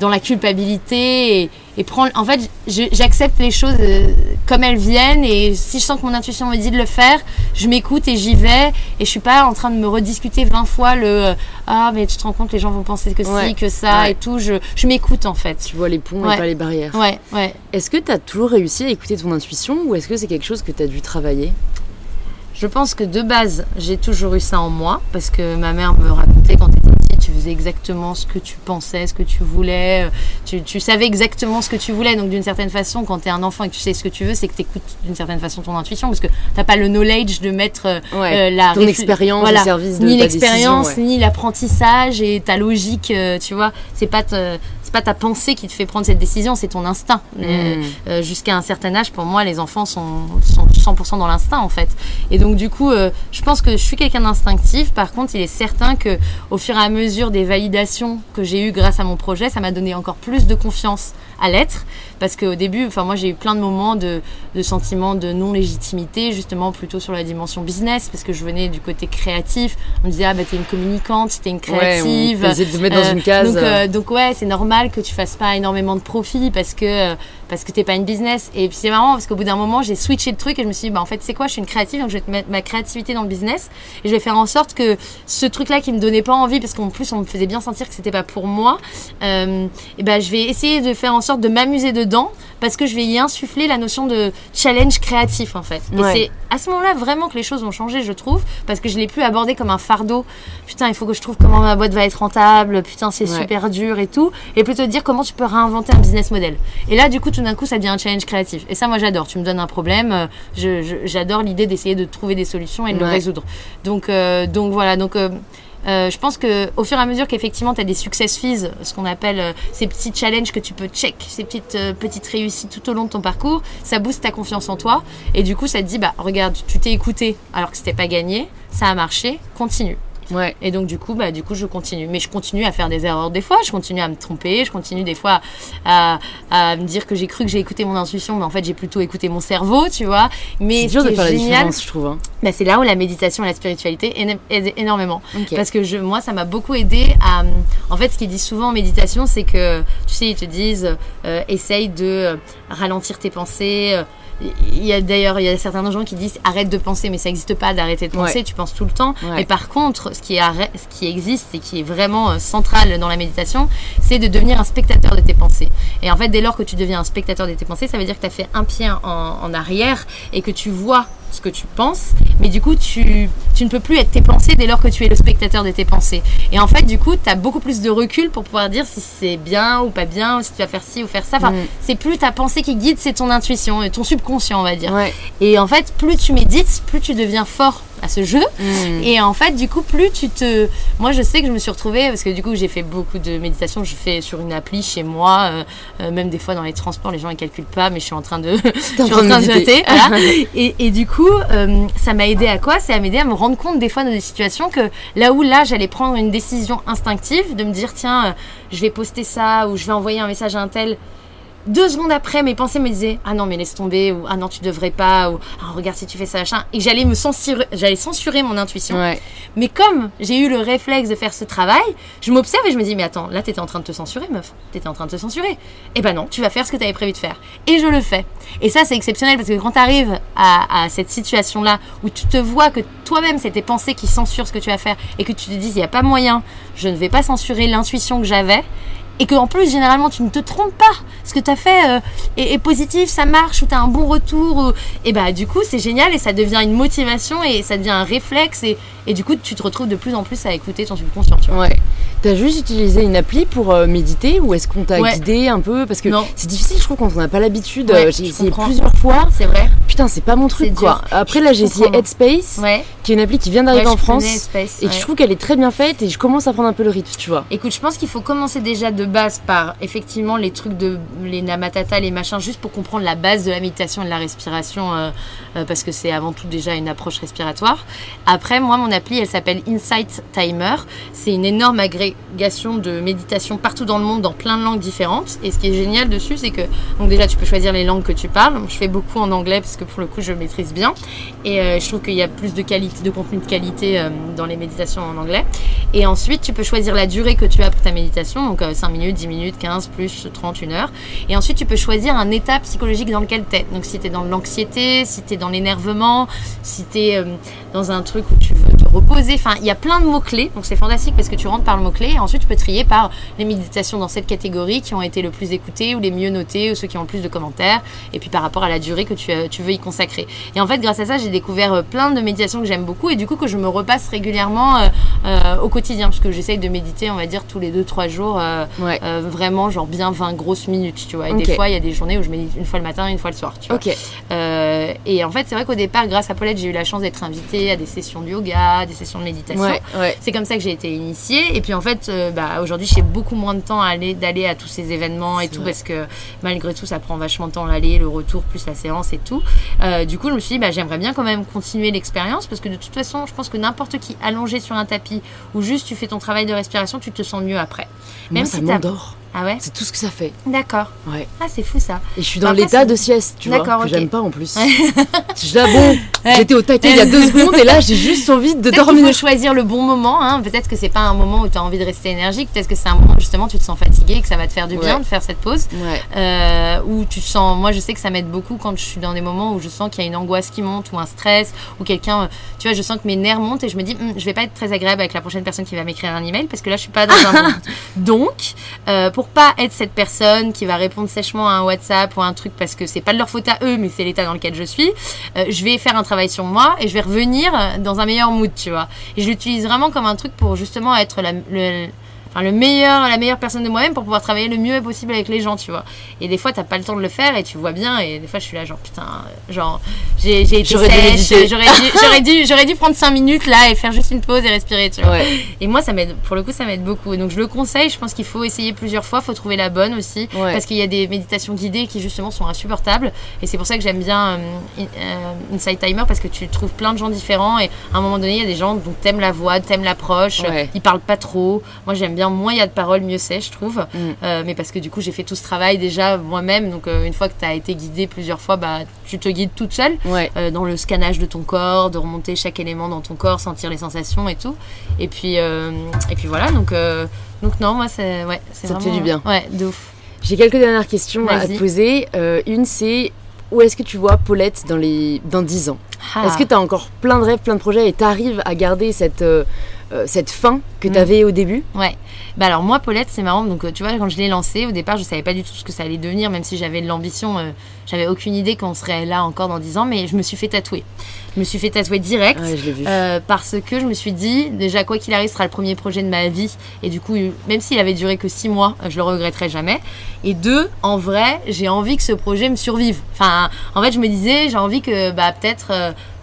dans la culpabilité et, et prendre. En fait, j'accepte les choses euh, comme elles viennent et si je sens que mon intuition me dit de le faire, je m'écoute et j'y vais et je suis pas en train de me rediscuter 20 fois le euh, ah mais tu te rends compte les gens vont penser que Ouais. si que ça Ouais. et tout. Je, je m'écoute en fait. Tu vois les ponts Ouais. et pas les barrières. Ouais, ouais. Est-ce que tu as toujours réussi à écouter ton intuition ou est-ce que c'est quelque chose que tu as dû travailler? Je pense que de base, j'ai toujours eu ça en moi parce que ma mère me racontait quand tu étais petite, tu faisais exactement ce que tu pensais, ce que tu voulais, euh, tu, tu savais exactement ce que tu voulais. Donc d'une certaine façon, quand tu es un enfant et que tu sais ce que tu veux, c'est que tu écoutes d'une certaine façon ton intuition parce que t'as pas le knowledge de mettre euh, Ouais. euh, la Ton expérience voilà. au service de ni l'expérience, ouais. ni l'apprentissage et ta logique, euh, tu vois, c'est pas te- c'est pas ta pensée qui te fait prendre cette décision, c'est ton instinct. Euh, euh, Jusqu'à un certain âge, pour moi, les enfants sont, sont 100% dans l'instinct en fait. Et donc du coup, euh, je pense que je suis quelqu'un d'instinctif. Par contre, il est certain que au fur et à mesure des validations que j'ai eues grâce à mon projet, ça m'a donné encore plus de confiance à l'être. Parce qu'au début, enfin moi j'ai eu plein de moments de, de sentiments de non-légitimité, justement plutôt sur la dimension business, parce que je venais du côté créatif. On me disait ah bah t'es une communicante, t'es une créative. Ouais, on de te mettre dans Euh, une case. Donc, donc ouais, c'est normal que tu fasses pas énormément de profit parce que euh, parce que t'es pas une business. Et puis c'est marrant parce qu'au bout d'un moment, j'ai switché le truc et je me suis dit bah en fait c'est quoi, je suis une créative donc je vais mettre ma créativité dans le business et je vais faire en sorte que ce truc-là qui me donnait pas envie parce qu'en plus on me faisait bien sentir que c'était pas pour moi, euh, et ben je vais essayer de faire en sorte de m'amuser dedans parce que je vais y insuffler la notion de challenge créatif en fait. Et Ouais. c'est à ce moment-là vraiment que les choses ont changé, je trouve, parce que je l'ai plus abordé comme un fardeau. Putain, il faut que je trouve comment ma boîte va être rentable. Putain, c'est Ouais. super dur et tout. Et plutôt dire comment tu peux réinventer un business model. Et là, du coup, tout d'un coup, ça devient un challenge créatif. Et ça, moi, j'adore. Tu me donnes un problème, euh, j'adore l'idée d'essayer de trouver des solutions et de le résoudre. Donc, euh, donc voilà. Donc euh, euh, je pense que au fur et à mesure qu'effectivement tu as des success fees, ce qu'on appelle euh, ces petits challenges que tu peux check, ces petites euh, petites réussites tout au long de ton parcours, ça booste ta confiance en toi et du coup ça te dit bah regarde, tu t'es écouté alors que c'était pas gagné, ça a marché, continue. Ouais. Et donc du coup, bah du coup, je continue. Mais je continue à faire des erreurs des fois. Je continue à me tromper. Je continue des fois à, à me dire que j'ai cru que j'ai écouté mon intuition, mais en fait j'ai plutôt écouté mon cerveau, tu vois. Mais C'est ce dur de faire la différence, je trouve. hein. bah, c'est là où la méditation et la spiritualité aide- aident énormément. Parce que je, moi, ça m'a beaucoup aidé à. En fait, ce qu'ils disent souvent en méditation, c'est que, tu sais, ils te disent, euh, essaye de euh, ralentir tes pensées. euh, Il y a d'ailleurs, il y a certains gens qui disent arrête de penser, mais ça n'existe pas d'arrêter de penser, Ouais. tu penses tout le temps. Ouais. Mais par contre, ce qui, est ce qui existe et qui est vraiment euh, central dans la méditation, c'est de devenir un spectateur de tes pensées. Et en fait, dès lors que tu deviens un spectateur de tes pensées, ça veut dire que tu as fait un pied en, en arrière et que tu vois ce que tu penses, mais du coup, tu, tu ne peux plus être tes pensées dès lors que tu es le spectateur de tes pensées. Et en fait, du coup, tu as beaucoup plus de recul pour pouvoir dire si c'est bien ou pas bien, si tu vas faire ci ou faire ça. Enfin, Mm. c'est plus ta pensée qui guide, c'est ton intuition, ton subconscient, on va dire. Ouais. Et en fait, plus tu médites, plus tu deviens fort à ce jeu. Mm. Et en fait, du coup, plus tu te. Moi, je sais que je me suis retrouvée, parce que du coup, j'ai fait beaucoup de méditation. Je fais sur une appli chez moi, euh, euh, même des fois dans les transports, les gens ne calculent pas, mais je suis en train de. je en suis train de voilà. et, et du coup, euh, ça m'a aidé à quoi? C'est à m'aider à me rendre compte des fois dans des situations que là où là, j'allais prendre une décision instinctive, de me dire, tiens, euh, je vais poster ça, ou je vais envoyer un message à un tel. Deux secondes après, mes pensées me disaient Ah non, mais laisse tomber, ou Ah non, tu devrais pas, ou Ah, regarde si tu fais ça, machin. Et j'allais me censurer, j'allais censurer mon intuition. Ouais. Mais comme j'ai eu le réflexe de faire ce travail, je m'observe et je me dis, mais attends, là, t'étais en train de te censurer, meuf. T'étais en train de te censurer. Eh ben non, tu vas faire ce que t'avais prévu de faire. Et je le fais. Et ça, c'est exceptionnel parce que quand t'arrives à, à cette situation-là où tu te vois que toi-même, c'est tes pensées qui censurent ce que tu vas faire et que tu te dis, il n'y a pas moyen, je ne vais pas censurer l'intuition que j'avais. Et que en plus, généralement, tu ne te trompes pas. Ce que tu as fait euh, est, est positif, ça marche, ou tu as un bon retour. Ou... Et bah, du coup, c'est génial et ça devient une motivation et ça devient un réflexe. Et, et du coup, tu te retrouves de plus en plus à écouter ton subconscient. Tu vois. Ouais. T'as juste utilisé une appli pour euh, méditer ou est-ce qu'on t'a Ouais. guidé un peu? Parce que c'est difficile, je trouve, quand on n'a pas l'habitude. Ouais, Euh, j'ai essayé comprends. plusieurs fois. C'est vrai. Putain, c'est pas mon truc quoi. dur. Après, là, j'ai essayé. Headspace, Ouais. Qui est une appli qui vient d'arriver Ouais, en France Space, et que je trouve qu'elle est très bien faite et je commence à prendre un peu le rythme, tu vois. Écoute, je pense qu'il faut commencer déjà de base par effectivement les trucs de les namatata, les machins, juste pour comprendre la base de la méditation et de la respiration, euh, euh, parce que c'est avant tout déjà une approche respiratoire. Après, moi, mon appli, elle s'appelle Insight Timer. C'est une énorme agrégation de méditation partout dans le monde, dans plein de langues différentes. Et ce qui est génial dessus, c'est que donc déjà, tu peux choisir les langues que tu parles. Je fais beaucoup en anglais parce que pour le coup, je maîtrise bien. Et euh, je trouve qu'il y a plus de qualité, de contenu de qualité euh, dans les méditations en anglais. Et ensuite, tu peux choisir la durée que tu as pour ta méditation, donc euh, 5 minutes, 10 minutes, 15, plus 30, 1 heure. Et ensuite, tu peux choisir un état psychologique dans lequel tu es. Donc, si tu es dans l'anxiété, si tu es dans l'énervement, si tu es dans un truc où tu veux te reposer. Enfin, il y a plein de mots-clés. Donc, c'est fantastique parce que tu rentres par le mot-clé. Et ensuite, tu peux trier par les méditations dans cette catégorie qui ont été le plus écoutées ou les mieux notées ou ceux qui ont le plus de commentaires. Et puis, par rapport à la durée que tu, euh, tu veux y consacrer. Et en fait, grâce à ça, j'ai découvert euh, plein de méditations que j'aime beaucoup et du coup, que je me repasse régulièrement euh, euh, au quotidien. Parce que j'essaye de méditer, on va dire, tous les 2-3 jours. euh, Ouais. vraiment, genre bien 20 grosses minutes, tu vois. Et des fois, il y a des journées où je médite une fois le matin, une fois le soir, tu vois. Ok. Euh, et en fait, c'est vrai qu'au départ, grâce à Paulette, j'ai eu la chance d'être invitée à des sessions de yoga, des sessions de méditation. C'est comme ça que j'ai été initiée. Et puis en fait, euh, bah, aujourd'hui, j'ai beaucoup moins de temps à aller, d'aller à tous ces événements et tout, parce que malgré tout, ça prend vachement de temps l'aller, le retour, plus la séance et tout. Euh, du coup, je me suis dit, bah, j'aimerais bien quand même continuer l'expérience, parce que de toute façon, je pense que n'importe qui allongé sur un tapis ou juste tu fais ton travail de respiration, tu te sens mieux après. Même si ça m'endort. Ah ouais C'est tout ce que ça fait. D'accord. Ouais. Ah, c'est fou ça. Et je suis dans l'état de sieste, tu vois, que j'aime pas en plus. je là, bon, j'étais au taquet il y a deux secondes et là, j'ai juste envie de dormir. Il faut choisir le bon moment. Hein. Peut-être que c'est pas un moment où tu as envie de rester énergique. Peut-être que c'est un moment où justement tu te sens fatigué et que ça va te faire du bien de faire cette pause. Ouais. Euh, où tu te sens. Moi, je sais que ça m'aide beaucoup quand je suis dans des moments où je sens qu'il y a une angoisse qui monte ou un stress ou quelqu'un. Tu vois, je sens que mes nerfs montent et je me dis, hm, je vais pas être très agréable avec la prochaine personne qui va m'écrire un email parce que là, je suis pas dans un. Donc, euh, pour pas être cette personne qui va répondre sèchement à un WhatsApp ou un truc parce que c'est pas de leur faute à eux, mais c'est l'état dans lequel je suis, euh, je vais faire un travail sur moi et je vais revenir dans un meilleur mood, tu vois. Et je l'utilise vraiment comme un truc pour justement être la, le, enfin, le meilleur, la meilleure personne de moi-même pour pouvoir travailler le mieux possible avec les gens, tu vois. Et des fois, t'as pas le temps de le faire et tu vois bien. Et des fois, je suis là, genre, putain, genre, j'ai été j'aurais sèche, j'aurais dû, j'aurais dû, dû prendre 5 minutes là et faire juste une pause et respirer, tu vois. Et moi, ça m'aide, pour le coup, ça m'aide beaucoup. Donc, je le conseille. Je pense qu'il faut essayer plusieurs fois, faut trouver la bonne aussi. Parce qu'il y a des méditations guidées qui, justement, sont insupportables. Et c'est pour ça que j'aime bien euh, euh, Inside Timer parce que tu trouves plein de gens différents. Et à un moment donné, il y a des gens dont t'aimes la voix, t'aimes l'approche, ils parlent pas trop. Moi, j'aime bien moins il y a de paroles, mieux c'est, je trouve. Mm. Euh, mais parce que du coup, j'ai fait tout ce travail déjà moi-même. Donc, euh, une fois que tu as été guidée plusieurs fois, bah, tu te guides toute seule euh, dans le scannage de ton corps, de remonter chaque élément dans ton corps, sentir les sensations et tout. Et puis, et puis voilà. Donc, donc non, moi, c'est ouais, ça te fait du bien. Ouais, de ouf. J'ai quelques dernières questions à te poser. une, c'est où est-ce que tu vois Paulette dans, les, dans 10 ans? Ah. Est-ce que tu as encore plein de rêves, plein de projets et tu arrives à garder cette, euh, cette fin que mm. tu avais au début Ouais. Bah alors moi Paulette, c'est marrant donc euh, tu vois quand je l'ai lancé au départ, je savais pas du tout ce que ça allait devenir même si j'avais de l'ambition, euh, j'avais aucune idée qu'on serait là encore dans 10 ans mais je me suis fait tatouer. Je me suis fait tatouer direct parce que je me suis dit déjà quoi qu'il arrive, ce sera le premier projet de ma vie et du coup même s'il avait duré que 6 mois, je le regretterai jamais. Et deux, en vrai, j'ai envie que ce projet me survive. Enfin, en fait, je me disais, j'ai envie que bah peut-être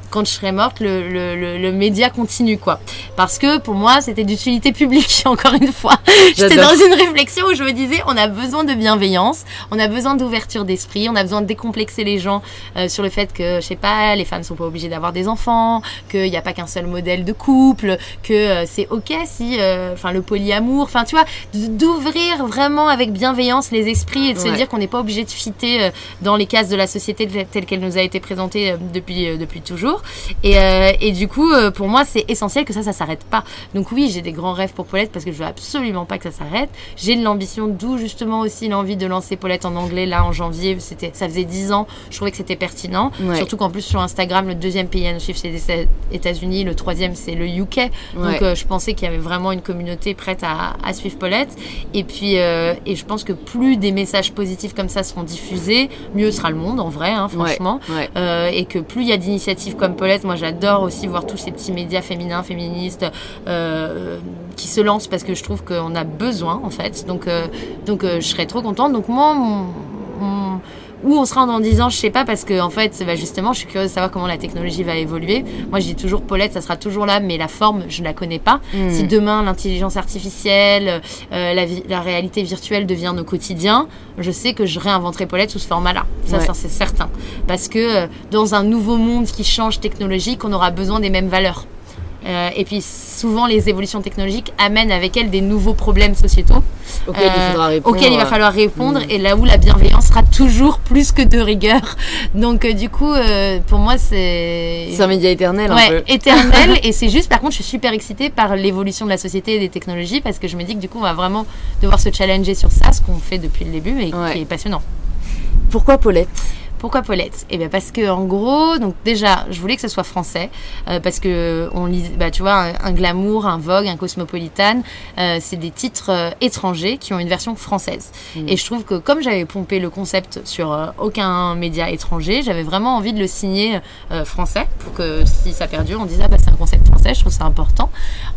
quand je serai morte, le, le, le, média continue, quoi. Parce que pour moi, c'était d'utilité publique, encore une fois. J'étais dans une réflexion où je me disais, on a besoin de bienveillance, on a besoin d'ouverture d'esprit, on a besoin de décomplexer les gens euh, sur le fait que, je sais pas, les femmes sont pas obligées d'avoir des enfants, qu'il n'y a pas qu'un seul modèle de couple, que euh, c'est ok si, euh, enfin, le polyamour, enfin, tu vois, d'ouvrir vraiment avec bienveillance les esprits et de se dire qu'on n'est pas obligé de fitter dans les cases de la société telle qu'elle nous a été présentée depuis, depuis toujours. Euh, et, du coup, euh, pour moi, c'est essentiel que ça, ça s'arrête pas. Donc oui, j'ai des grands rêves pour Paulette parce que je veux absolument pas que ça s'arrête. J'ai de l'ambition, d'où justement aussi l'envie de lancer Paulette en anglais là en janvier. C'était, ça faisait 10 ans. Je trouvais que c'était pertinent. Surtout qu'en plus sur Instagram, le deuxième pays à nous suivre c'est les États-Unis, le troisième c'est le UK. Donc euh, je pensais qu'il y avait vraiment une communauté prête à, suivre Paulette. Et puis et je pense que plus des messages positifs comme ça seront diffusés, mieux sera le monde en vrai, hein, franchement. et que plus il y a d'initiatives comme Paulette, moi j'adore aussi voir tous ces petits médias féminins, féministes euh, qui se lancent parce que je trouve qu'on a besoin en fait. Donc, euh, donc euh, je serais trop contente. Donc moi, mon où on sera dans 10 ans, je sais pas, parce que en fait, bah, justement, je suis curieuse de savoir comment la technologie va évoluer. Moi, je dis toujours Paulette, ça sera toujours là, mais la forme, je la connais pas. Hmm. Si demain l'intelligence artificielle, euh, la, la, réalité virtuelle devient nos quotidiens, je sais que je réinventerai Paulette sous ce format-là. Ça, ça c'est certain, parce que euh, dans un nouveau monde qui change technologique, on aura besoin des mêmes valeurs. Euh, et puis souvent, les évolutions technologiques amènent avec elles des nouveaux problèmes sociétaux auxquels, il, va falloir répondre. Et là où la bienveillance sera toujours plus que de rigueur. Donc, euh, du coup, euh, pour moi, c'est. C'est un média éternel. Ouais, un peu. éternel. et c'est juste, par contre, je suis super excitée par l'évolution de la société et des technologies parce que je me dis que du coup, on va vraiment devoir se challenger sur ça, ce qu'on fait depuis le début et qui est passionnant. Pourquoi Paulette? Pourquoi Paulette? Eh bien parce que en gros, donc déjà, je voulais que ce soit français euh, parce que on lit, bah tu vois, un, glamour, un Vogue, un Cosmopolitan, euh, c'est des titres euh, étrangers qui ont une version française. Mmh. Et je trouve que comme j'avais pompé le concept sur aucun média étranger, j'avais vraiment envie de le signer français pour que si ça perdure, on dise ah bah c'est un concept français je trouve ça important.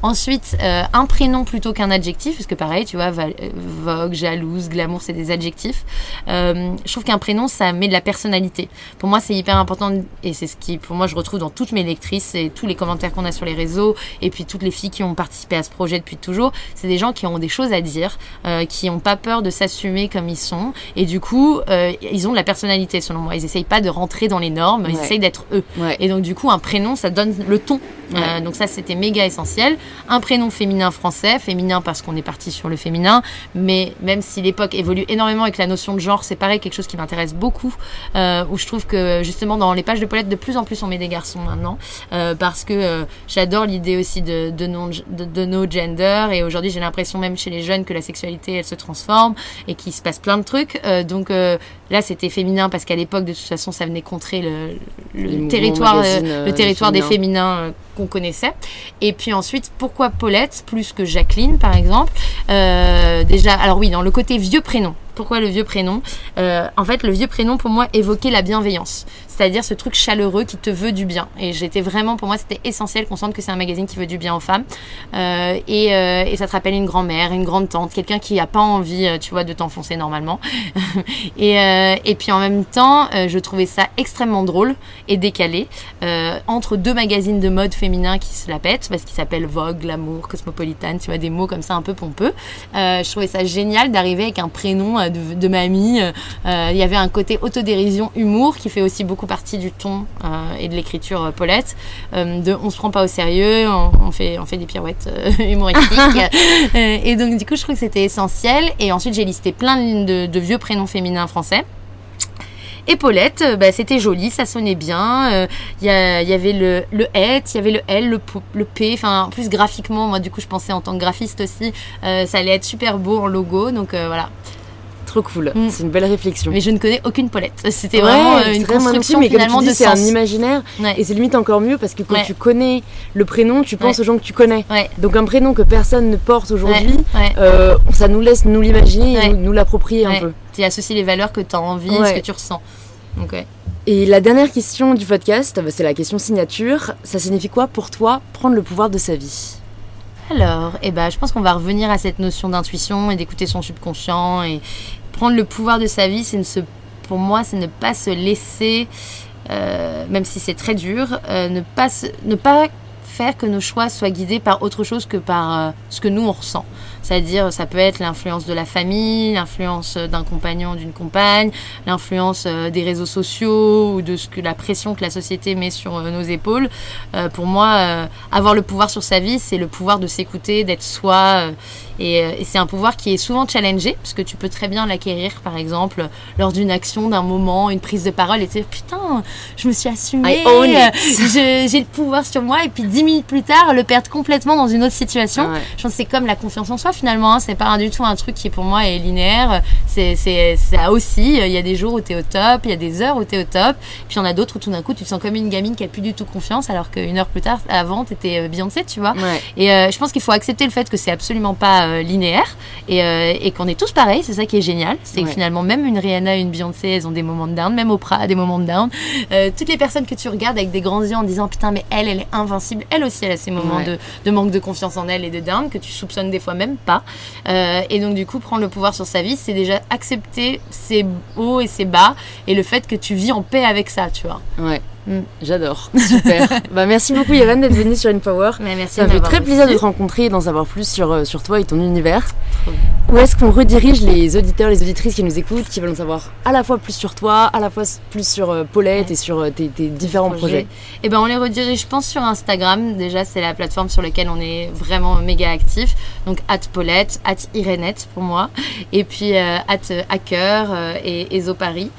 Ensuite, euh, un prénom plutôt qu'un adjectif, parce que pareil, tu vois, euh, vogue, jalouse, glamour, c'est des adjectifs. Euh, je trouve qu'un prénom, ça met de la personnalité. Pour moi, c'est hyper important et c'est ce qui, pour moi, je retrouve dans toutes mes lectrices et tous les commentaires qu'on a sur les réseaux et puis toutes les filles qui ont participé à ce projet depuis toujours. C'est des gens qui ont des choses à dire, qui n'ont pas peur de s'assumer comme ils sont et du coup, ils ont de la personnalité selon moi. Ils essayent pas de rentrer dans les normes, ils essayent d'être eux. Et donc, du coup, un prénom, ça donne le ton. donc ça, c'était méga essentiel. Un prénom féminin français, féminin parce qu'on est parti sur le féminin, mais même si l'époque évolue énormément avec la notion de genre, c'est pareil, quelque chose qui m'intéresse beaucoup, euh, où je trouve que justement dans les pages de Paulette, de plus en plus on met des garçons maintenant, euh, parce que euh, j'adore l'idée aussi de, de, non, de, no gender, et aujourd'hui j'ai l'impression même chez les jeunes que la sexualité elle se transforme et qu'il se passe plein de trucs, donc Là, c'était féminin parce qu'à l'époque, de toute façon, ça venait contrer le, territoire, le territoire des féminins qu'on connaissait. Et puis ensuite, pourquoi Paulette plus que Jacqueline, par exemple euh, Déjà, alors oui, dans le côté vieux prénom. Pourquoi le vieux prénom euh, En fait, le vieux prénom, pour moi, évoquait la bienveillance. C'est-à-dire ce truc chaleureux qui te veut du bien. Et j'étais vraiment, pour moi, c'était essentiel qu'on sente que c'est un magazine qui veut du bien aux femmes. Euh, et, et, ça te rappelle une grand-mère, une grande tante, quelqu'un qui n'a pas envie, tu vois, de t'enfoncer normalement. et, et puis en même temps, je trouvais ça extrêmement drôle et décalé. entre deux magazines de mode féminin qui se la pète parce qu'il s'appelle Vogue, l'amour, Cosmopolitan, tu vois, des mots comme ça un peu pompeux. Euh, je trouvais ça génial d'arriver avec un prénom euh, de, mamie. Euh, il y avait un côté autodérision, humour qui fait aussi beaucoup partie du ton et de l'écriture Paulette. de on se prend pas au sérieux, on, fait, on fait des pirouettes humoristiques. et donc, du coup, je trouve que c'était essentiel. Et ensuite, j'ai listé plein de, de vieux prénoms féminins français. Épaulette, euh, bah, c'était joli, ça sonnait bien. Il euh, y, avait le, le il y avait le L, le, le P. Enfin, en plus graphiquement, moi du coup, je pensais en tant que graphiste aussi, euh, ça allait être super beau en logo. Donc voilà. Trop cool, mm. c'est une belle réflexion. Mais je ne connais aucune Paulette. C'était vraiment une construction mais finalement de C'est un imaginaire et c'est limite encore mieux parce que quand tu connais le prénom, tu penses aux gens que tu connais. Donc un prénom que personne ne porte aujourd'hui, ça nous laisse nous l'imaginer et nous, l'approprier un peu tu associes les valeurs que tu as envie, ce que tu ressens. Et la dernière question du podcast, bah, c'est la question signature. Ça signifie quoi pour toi prendre le pouvoir de sa vie? Alors, eh ben, je pense qu'on va revenir à cette notion d'intuition et d'écouter son subconscient. Et prendre le pouvoir de sa vie, c'est se, pour moi, c'est ne pas se laisser, euh, même si c'est très dur, euh, ne, pas ne pas faire que nos choix soient guidés par autre chose que par euh, ce que nous on ressent. C'est-à-dire, ça peut être l'influence de la famille, l'influence d'un compagnon, d'une compagne, l'influence des réseaux sociaux ou de ce que la pression que la société met sur nos épaules. Pour moi, avoir le pouvoir sur sa vie, c'est le pouvoir de s'écouter, d'être soi. Et, c'est un pouvoir qui est souvent challengé, parce que tu peux très bien l'acquérir, par exemple, lors d'une action, d'un moment, une prise de parole, et te dire putain, je me suis assumée, j'ai le pouvoir sur moi, et puis dix minutes plus tard, le perdre complètement dans une autre situation. Je pense que c'est comme la confiance en soi finalement. Hein. C'est pas du tout un truc qui pour moi est linéaire. C'est ça aussi. Il y a des jours où tu es au top, il y a des heures où tu es au top. Puis il y en a d'autres où tout d'un coup tu te sens comme une gamine qui a plus du tout confiance alors qu'une heure plus tard, avant, tu étais euh, Beyoncé, tu vois. Et euh, je pense qu'il faut accepter le fait que c'est absolument pas euh, linéaire et, et qu'on est tous pareils. C'est ça qui est génial. C'est que finalement, même une Rihanna, une Beyoncé, elles ont des moments de down. Même Oprah a des moments de down. toutes les personnes que tu regardes avec des grands yeux en disant putain, mais elle, elle est invincible. Elle aussi, elle a ces moments de, de manque de confiance en elle et de down que tu soupçonnes des fois même pas. Euh, et donc du coup, prendre le pouvoir sur sa vie, c'est déjà accepter ses hauts et ses bas et le fait que tu vis en paix avec ça, tu vois. Ouais. Mm. J'adore. Super. bah, merci beaucoup Irène d'être venue sur InPower. Mais merci Ça fait très plaisir de te rencontrer et d'en savoir plus sur, euh, sur toi et ton univers. Où est-ce qu'on redirige les auditeurs, les auditrices qui nous écoutent, qui veulent en savoir à la fois plus sur toi, à la fois plus sur euh, Paulette et sur euh, tes, différents projets, Eh ben on les redirige, je pense, sur Instagram. Déjà, c'est la plateforme sur laquelle on est vraiment méga actif. Donc, at Paulette, at Irénette pour moi. Et puis, at Hacker et Paris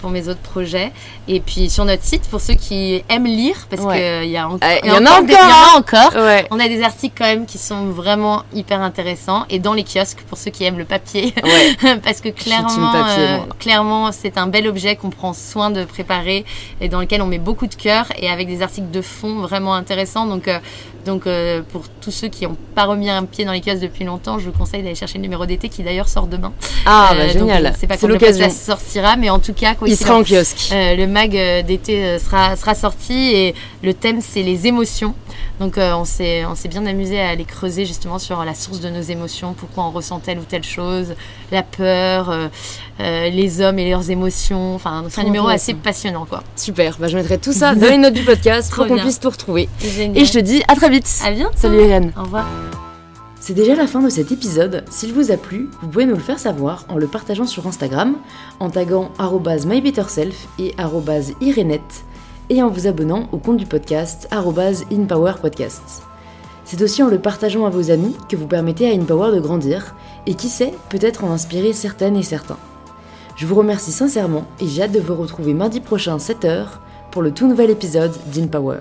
pour mes autres projets. Et puis, sur notre site, pour ceux qui aiment lire, parce qu'il y, a en, y, en a encore. On a des articles quand même qui sont vraiment hyper intéressants. Et dans les kiosques, pour ceux qui qui aime le papier. Ouais. Parce que clairement, papier, euh, clairement, c'est un bel objet qu'on prend soin de préparer et dans lequel on met beaucoup de cœur et avec des articles de fond vraiment intéressants. Donc, euh, donc euh, pour tous ceux qui n'ont pas remis un pied dans les kiosques depuis longtemps, je vous conseille d'aller chercher le numéro d'été qui d'ailleurs sort demain. Ah, bah génial. C'est pas quand l'occasion. sortira, mais en tout cas, quoi Il sera en- kiosque. le mag d'été sera, sera sorti et le thème c'est les émotions. Donc on s'est on s'est bien amusé à aller creuser justement sur la source de nos émotions, pourquoi on ressent telle ou telle chose, la peur, euh, euh, les hommes et leurs émotions. Enfin c'est un numéro assez passionnant quoi. Super. Bah, je mettrai tout ça dans les notes du podcast pour qu'on puisse tout retrouver. Génial. Et je te dis à très vite. à bientôt. Salut Irène. Au revoir. C'est déjà la fin de cet épisode. S'il vous a plu, vous pouvez nous le faire savoir en le partageant sur Instagram, en taguant mybetterself et irénette, et en vous abonnant au compte du podcast inpowerpodcast. C'est aussi en le partageant à vos amis que vous permettez à InPower de grandir, et qui sait, peut-être en inspirer certaines et certains. Je vous remercie sincèrement et j'ai hâte de vous retrouver mardi prochain 7h pour le tout nouvel épisode d'InPower.